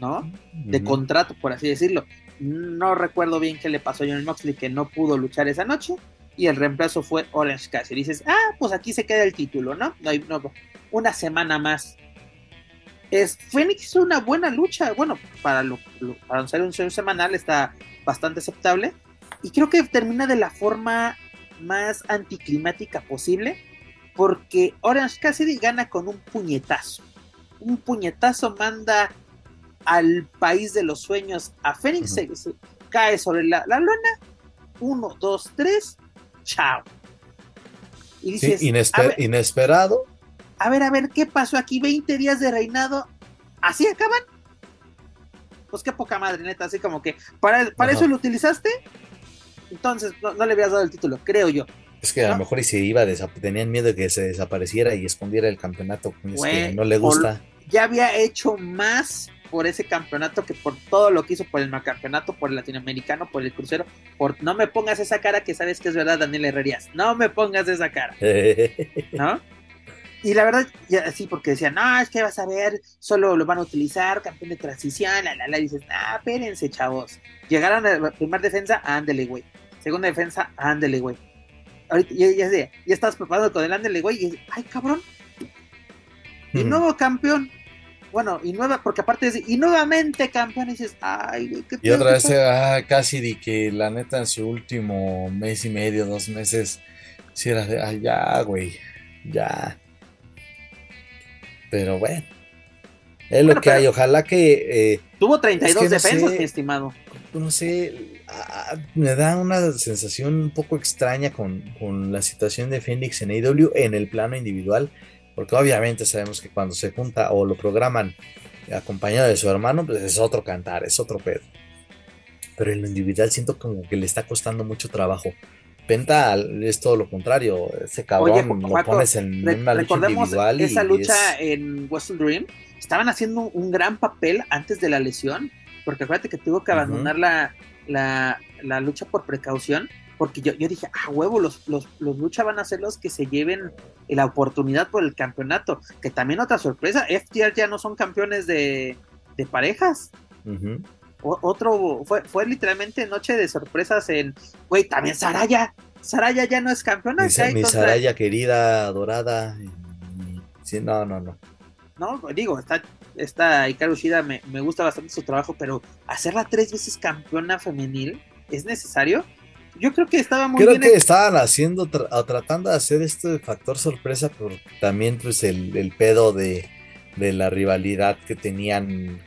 ¿no? De contrato, por así decirlo. No recuerdo bien qué le pasó a John Moxley que no pudo luchar esa noche y el reemplazo fue Orange Cassidy. Dices, ah, pues aquí se queda el título, ¿no? no, hay, no una semana más. Es, Phoenix hizo una buena lucha, bueno, para, lo, para ser un show semanal está bastante aceptable y creo que termina de la forma más anticlimática posible porque Orange Cassidy gana con un puñetazo. Un puñetazo manda al país de los sueños a Fénix, cae sobre la, la, luna, uno, dos, tres, chao. Y dices, inesperado. A ver, a ver, ¿qué pasó aquí? 20 días de reinado, ¿así acaban? Pues qué poca madre, neta, así como que, ¿para, para eso lo utilizaste? entonces no, le habías dado el título, creo yo. Es que a lo mejor y se iba, tenían miedo de que se desapareciera y escondiera el campeonato, que no le gusta. Ya había hecho más por ese campeonato que por todo lo que hizo por el campeonato, por el latinoamericano, por el crucero. Por no me pongas esa cara que sabes que es verdad, Daniel Herrerías. No me pongas esa cara. ¿No? Y la verdad, ya, sí, porque decían, no, es que vas a ver, solo lo van a utilizar, campeón de transición, la, la, la. Y dices, ah, espérense, chavos. Llegaron a la primera defensa, ándele, güey. Segunda defensa, ándele, güey. Ahorita ya, ya, ya, estás preparado con el ándele, güey. Y ay, cabrón. Y nuevo campeón. Bueno, y nueva, porque aparte es, y nuevamente campeón, y dices, ay, qué Y otra vez, ah, casi di que la neta en su último mes y medio, dos meses, si era de, ay, ya, güey, ya. Pero bueno, es lo que hay. Ojalá que. Eh, tuvo 32 defensas, mi estimado. No sé, me da una sensación un poco extraña con, la situación de Phoenix en AEW en el plano individual, porque obviamente sabemos que cuando se junta o lo programan acompañado de su hermano, pues es otro cantar, es otro pedo. Pero en lo individual siento como que le está costando mucho trabajo. Penta es todo lo contrario. Ese cabrón lo pones en una lucha individual. Esa lucha en Wrestle Dream estaban haciendo un gran papel antes de la lesión. Porque acuérdate que tuvo que abandonar la, la, lucha por precaución. Porque yo, yo dije, ah, huevo, los, los, los lucha van a ser los que se lleven la oportunidad por el campeonato. Que también otra sorpresa, FTR ya no son campeones de, de parejas otro, fue, fue literalmente noche de sorpresas en, güey, también Saraya, Saraya ya no es campeona. Mi, Saraya querida, adorada. Sí, no, no, no. No, digo, está, esta Hikaru Shida me, me gusta bastante su trabajo, pero hacerla tres veces campeona femenil, ¿es necesario? Yo creo que estaba muy creo que estaban haciendo, tratando de hacer este factor sorpresa, pero también pues el, el pedo de, de la rivalidad que tenían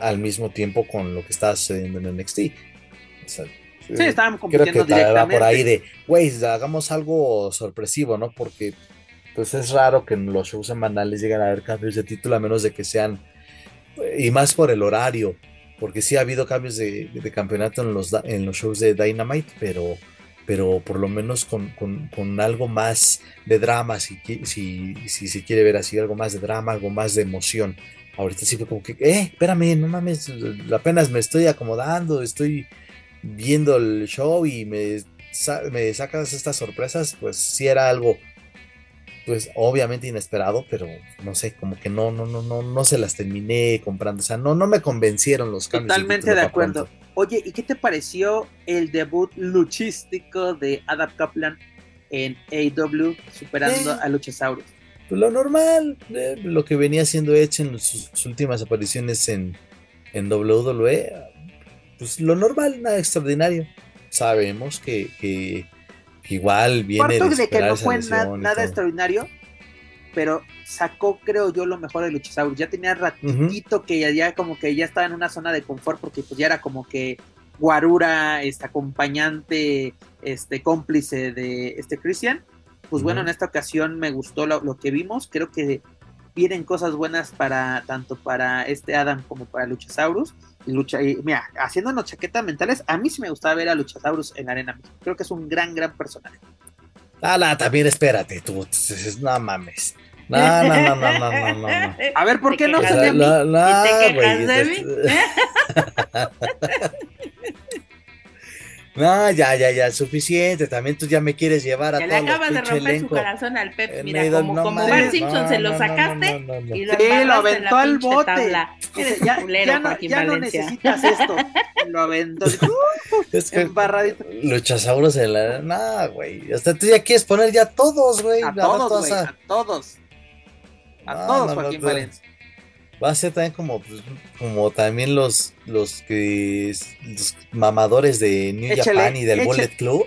al mismo tiempo con lo que estaba sucediendo en NXT. O sea, sí, estaban compitiendo creo que va por ahí de, güey, hagamos algo sorpresivo, ¿no? Porque pues es raro que en los shows semanales lleguen a haber cambios de título a menos de que sean, y más por el horario, porque sí ha habido cambios de, campeonato en los, en los shows de Dynamite, pero, pero por lo menos con, con, algo más de drama, si, si, si se quiere ver así, algo más de drama, algo más de emoción. Ahorita sí como que, eh, espérame, no mames, apenas me estoy acomodando, estoy viendo el show y me, me sacas estas sorpresas, pues sí era algo, pues obviamente inesperado, pero no sé, como que no, no, no, no, no se las terminé comprando, o sea, no, no me convencieron los cambios. Totalmente de, acuerdo. Oye, ¿y qué te pareció el debut luchístico de Adam Kaplan en AW superando eh. a Luchasaurus? Pues, lo normal, eh, lo que venía siendo hecho en sus, últimas apariciones en, en WWE, pues lo normal, nada extraordinario. Sabemos que, que, igual viene de, que no fue nada extraordinario, pero sacó, creo yo, lo mejor de Luchasaurus. Ya tenía ratito que ya, ya, como que ya estaba en una zona de confort, porque pues ya era como que Guarura, este acompañante, este cómplice de este Christian pues bueno, en esta ocasión me gustó lo, que vimos. Creo que vienen cosas buenas para tanto para este Adam como para Luchasaurus. Lucha, y mira, haciéndonos chaquetas mentales, a mí sí me gustaba ver a Luchasaurus en Arena. Creo que es un gran, gran personaje. Ah, no, también espérate, tú, no mames. No, no, no, no, no, no, no. A ver, ¿por qué no se no, no, ¿Te quejas de mí? No, ya, ya, ya, suficiente. También tú ya me quieres llevar a que le acabas de romper su corazón al Pep. Mira, como, como Bart Simpson se lo sacaste y lo, sí, lo aventó al bote. Tabla. Eres ya, ya, no, ya no necesitas esto. Lo aventó. es que embarradito. Luchasauros en la. No, güey. Hasta tú ya quieres poner ya todos, güey. A, todos, güey. A todos. A todos, Joaquín Valencia va a ser también como, pues, como también los, los que los mamadores de New Japan y del Bullet Club.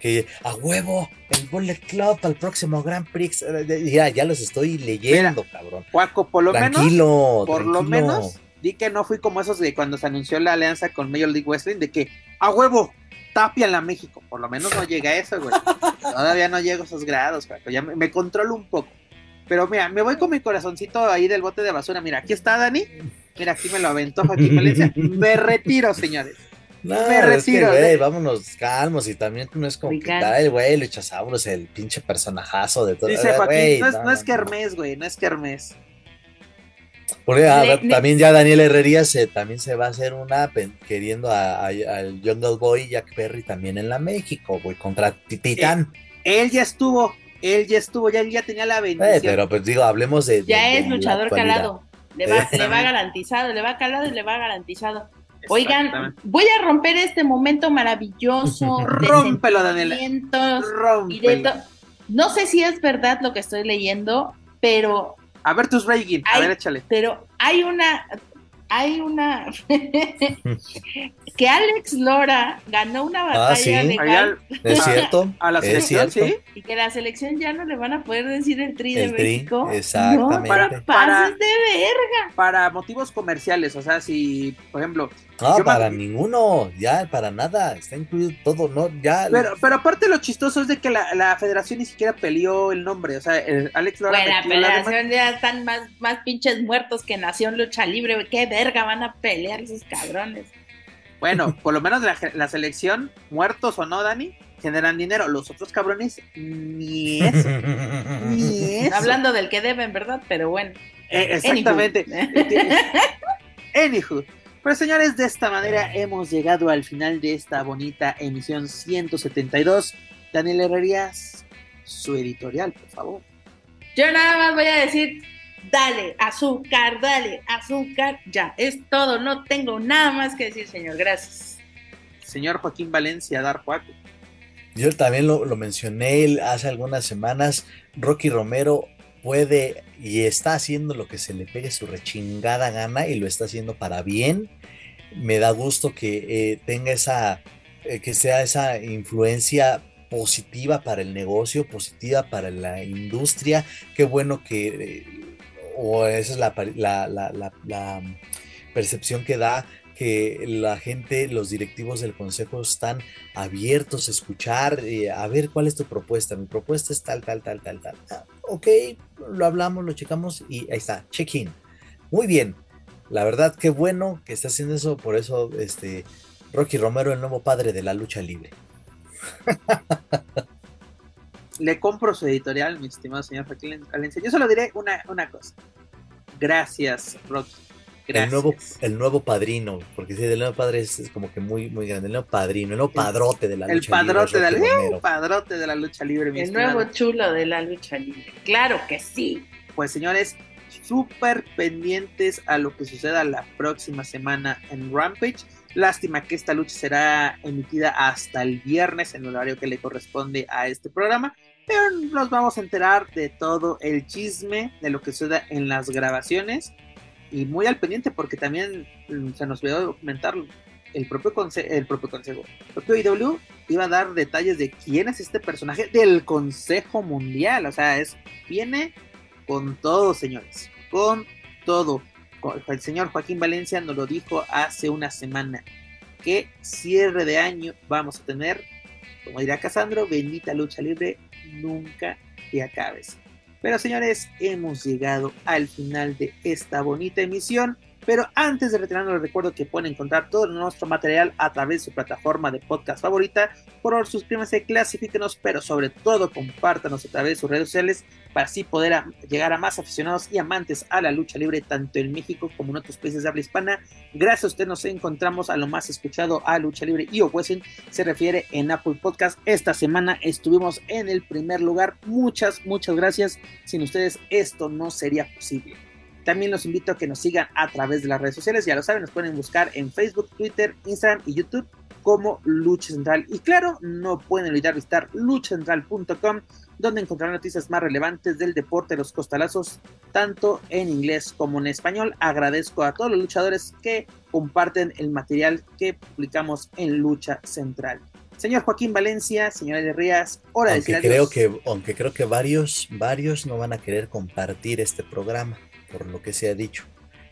Que a huevo, el Bullet Club al próximo Grand Prix. Ya, ya los estoy leyendo, cabrón. Juaco, por lo menos. Por lo menos, di que no fui como esos de cuando se anunció la alianza con Major League Wrestling, de que a huevo, tapia en la México. Por lo menos no llega a eso, güey. Todavía no llego a esos grados, Ya me, me controlo un poco. Pero mira, me voy con mi corazoncito ahí del bote de basura. Mira, aquí está Dani. Mira, aquí me lo aventó Joaquín Valencia. Me retiro, señores. No, Me es que, retiro, güey, ¿eh? vámonos, calmos, y también no es como el güey, Luchasaurus, el pinche personajazo de todo. Dice Eh, Joaquín, güey, no, es, no es Kermés, güey, no es Kermés. Porque a Le- ver, le- también ya Daniel Herrería se, también se va a hacer una pen- queriendo a- a- al Jungle Boy Jack Perry también en la México, güey, contra Ti- Titán. Él ya estuvo, él ya estuvo, ya, él ya tenía la Eh, bendición. pero pues digo, hablemos de. Ya de es luchador calado. Le va, le va garantizado, le va calado y le va garantizado. Oigan, voy a romper este momento maravilloso de Rómpelo, Daniela. sentimientos y de Rómpelo. No sé si es verdad lo que estoy leyendo, pero, A ver tus Reagan, a ver, échale. pero hay una, hay una que Alex Lora ganó una batalla Ah, sí. legal ¿Es cierto? a la selección, cierto. sí. y que la selección ya no le van a poder decir el tri de El tri, México. exactamente. No, Para- para- de verga. Para motivos comerciales, o sea, si, por ejemplo, No, Yo para me- ninguno, ya, para nada, está incluido todo, no, ya. pero, pero aparte lo chistoso es de que la, la federación ni siquiera peleó el nombre, o sea, el Alex Lora Bueno, la federación ya están más, más pinches muertos que Nación Lucha Libre. ¿Qué verga van a pelear esos cabrones? Bueno, por lo menos la, la selección, muertos o no, Dani, generan dinero. Los otros cabrones, ni eso, ni eso. Hablando del que deben, ¿verdad? Pero bueno. Eh, exactamente. Anywho. Anywho. Pero señores, de esta manera hemos llegado al final de esta bonita emisión 172. Daniel Herrerías, su editorial, por favor. Yo nada más voy a decir, dale, azúcar, dale, azúcar. Ya, es todo. No tengo nada más que decir, señor. Gracias. Señor Joaquín Valencia, Dar Juaco. Yo también lo, lo mencioné hace algunas semanas. Rocky Romero puede y está haciendo lo que se le pegue su rechingada gana y lo está haciendo para bien. Me da gusto que eh, tenga esa, eh, que sea esa influencia positiva para el negocio, positiva para la industria. Qué bueno que, eh, o esa es la, percepción que da que la gente, los directivos del consejo están abiertos a escuchar, eh, a ver cuál es tu propuesta. Mi propuesta es tal, tal, tal, tal, tal. Ah, ok, lo hablamos, lo checamos y ahí está, check-in. Muy bien. La verdad, qué bueno que está haciendo eso. Por eso, este, Rocky Romero, el nuevo padre de la lucha libre. Le compro su editorial, mi estimado señor Joaquín Valencia. Yo solo diré una, una cosa. Gracias, Rocky. Gracias. El nuevo, el nuevo padrino, porque sí, el nuevo padre es, es como que muy, muy grande. El nuevo padrino, el nuevo padrote de la el lucha padrote, libre. de la, Romero. padrote de la lucha libre, mi El estimado. nuevo chulo de la lucha libre. Claro que sí. Pues señores, súper pendientes a lo que suceda la próxima semana en Rampage. Lástima que esta lucha será emitida hasta el viernes en el horario que le corresponde a este programa. Pero nos vamos a enterar de todo el chisme de lo que suceda en las grabaciones. Y muy al pendiente porque también mm, se nos olvidó comentarlo. El propio, conse- el propio consejo, el propio IW iba a dar detalles de quién es este personaje del Consejo Mundial. O sea, es viene con todo, señores, con todo. El señor Joaquín Valencia nos lo dijo hace una semana. Que cierre de año vamos a tener, como dirá Casandro, bendita lucha libre, nunca te acabes. Pero señores, hemos llegado al final de esta bonita emisión. Pero antes de retirarnos, les recuerdo que pueden encontrar todo nuestro material a través de su plataforma de podcast favorita. Por favor, suscríbanse, clasifíquenos, pero sobre todo compártanos a través de sus redes sociales para así poder llegar a más aficionados y amantes a la lucha libre, tanto en México como en otros países de habla hispana. Gracias a usted nos encontramos a lo más escuchado a lucha libre y o Wrestling se refiere en Apple Podcast. Esta semana estuvimos en el primer lugar. Muchas, muchas gracias. Sin ustedes esto no sería posible. También los invito a que nos sigan a través de las redes sociales. Ya lo saben, nos pueden buscar en Facebook, Twitter, Instagram y YouTube como Lucha Central. Y claro, no pueden olvidar visitar luchacentral.com, donde encontrarán noticias más relevantes del deporte de los costalazos, tanto en inglés como en español. Agradezco a todos los luchadores que comparten el material que publicamos en Lucha Central. Señor Joaquín Valencia, señora de Rías, hora de Aunque decir creo adiós. que, aunque creo que varios, varios no van a querer compartir este programa, por lo que se ha dicho.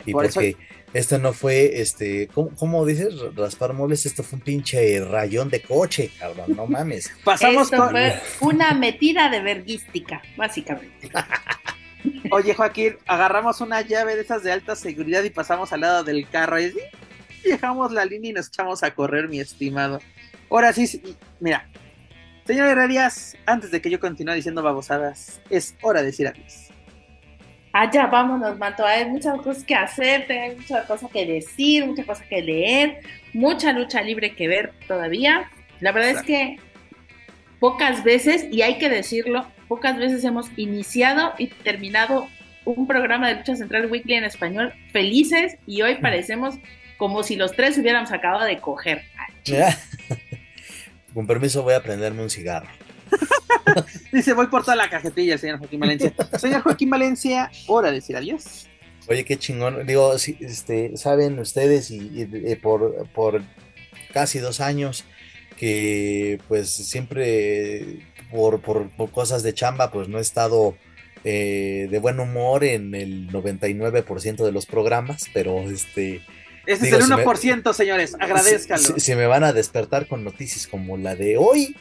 Y Por eso- porque esto no fue, este, ¿cómo, cómo dices? Raspar muebles, esto fue un pinche rayón de coche, cabrón, no mames. Pasamos con... fue una metida de verguística, básicamente. Oye, Joaquín, agarramos una llave de esas de alta seguridad y pasamos al lado del carro. ¿y sí? dejamos la línea y nos echamos a correr, mi estimado. Ahora sí, mira, señor Herrerías, antes de que yo continúe diciendo babosadas, es hora de decir adiós. Allá ah, vámonos, Manto. Hay muchas cosas que hacer, hay muchas cosas que decir, muchas cosas que leer, mucha lucha libre que ver todavía. La verdad es que pocas veces, y hay que decirlo, pocas veces hemos iniciado y terminado un programa de lucha central weekly en español felices y hoy parecemos como si los tres hubiéramos acabado de coger. Con permiso voy a prenderme un cigarro. Dice, voy por toda la cajetilla, señor Joaquín Valencia. Señor Joaquín Valencia, hora de decir adiós. Oye, qué chingón. Digo, este, saben ustedes y, por, por casi dos años que pues siempre por, por, cosas de chamba pues no he estado eh, de buen humor en el 99% de los programas, pero este... Ese es el 1%, señores, agradezcanlo. Si, me van a despertar con noticias como la de hoy,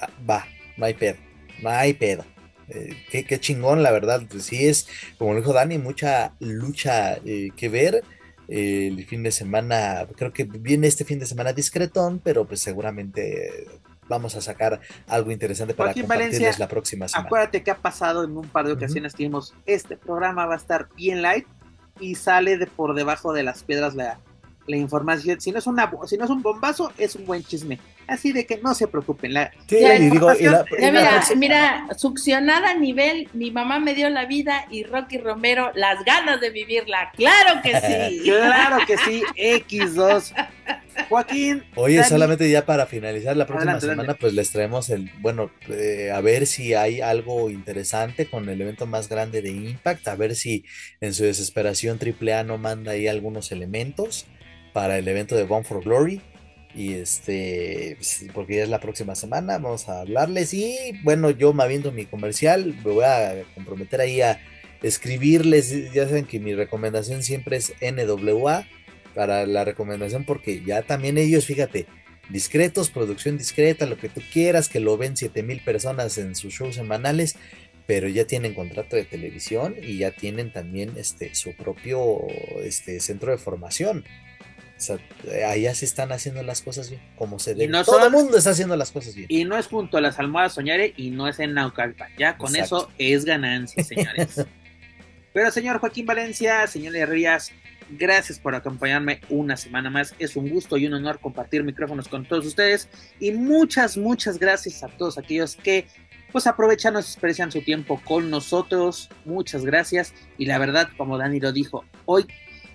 ah, va, no hay pedo, no hay pedo. Eh, qué, chingón, la verdad. Pues sí es, como lo dijo Dani, mucha lucha eh, que ver. el fin de semana, creo que viene este fin de semana discretón, pero pues seguramente vamos a sacar algo interesante para compartirles la próxima semana. Acuérdate que ha pasado en un par de ocasiones que vimos, este programa va a estar bien light y sale de por debajo de las piedras la, la información. Si no es una si no es un bombazo, es un buen chisme. Así de que no se preocupen. La, mira, mira, succionada a nivel, mi mamá me dio la vida y Rocky Romero las ganas de vivirla. Claro que sí. claro que sí, X2. Joaquín. Oye, solamente ya para finalizar la próxima semana, pues les traemos el, bueno, eh, a ver si hay algo interesante con el evento más grande de Impact, a ver si en su desesperación AAA no manda ahí algunos elementos para el evento de Bound for Glory. Y este, pues, porque ya es la próxima semana, vamos a hablarles. Y bueno, yo me viendo mi comercial, me voy a comprometer ahí a escribirles. Ya saben que mi recomendación siempre es NWA para la recomendación, porque ya también ellos, fíjate, discretos, producción discreta, lo que tú quieras, que lo ven 7000 personas en sus shows semanales, pero ya tienen contrato de televisión y ya tienen también este, su propio este, centro de formación. O sea, allá se están haciendo las cosas bien, como se debe. No Todo el mundo está haciendo las cosas bien. Y no es junto a las almohadas Soñare y no es en Naucalpan. Ya con eso es ganancia, señores. Pero señor Joaquín Valencia, señor Herrías, gracias por acompañarme una semana más. Es un gusto y un honor compartir micrófonos con todos ustedes. Y muchas, muchas gracias a todos aquellos que pues aprovechan o desprecian su tiempo con nosotros. Muchas gracias. Y la verdad, como Dani lo dijo, hoy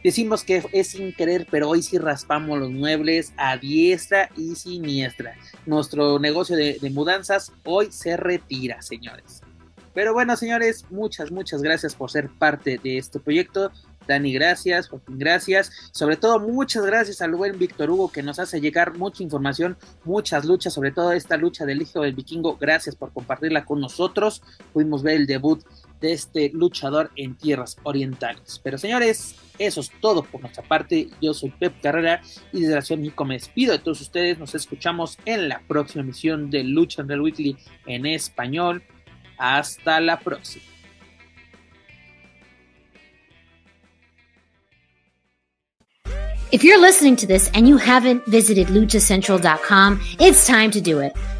Decimos que es sin querer, pero hoy sí raspamos los muebles a diestra y siniestra. Nuestro negocio de, mudanzas hoy se retira, señores. Pero bueno, señores, muchas, muchas gracias por ser parte de este proyecto. Dani, gracias, Joaquín, gracias. Sobre todo, muchas gracias al buen Víctor Hugo que nos hace llegar mucha información, muchas luchas, sobre todo esta lucha del hijo del vikingo. Gracias por compartirla con nosotros. Pudimos ver el debut de este luchador en tierras orientales. Pero señores, eso es todo por nuestra parte. Yo soy Pep Carrera y desde la Ciudad de México me despido de todos ustedes. Nos escuchamos en la próxima emisión de Lucha Real Weekly en español. Hasta la próxima. If you're listening to this and you haven't visited luchacentral.com, it's time to do it.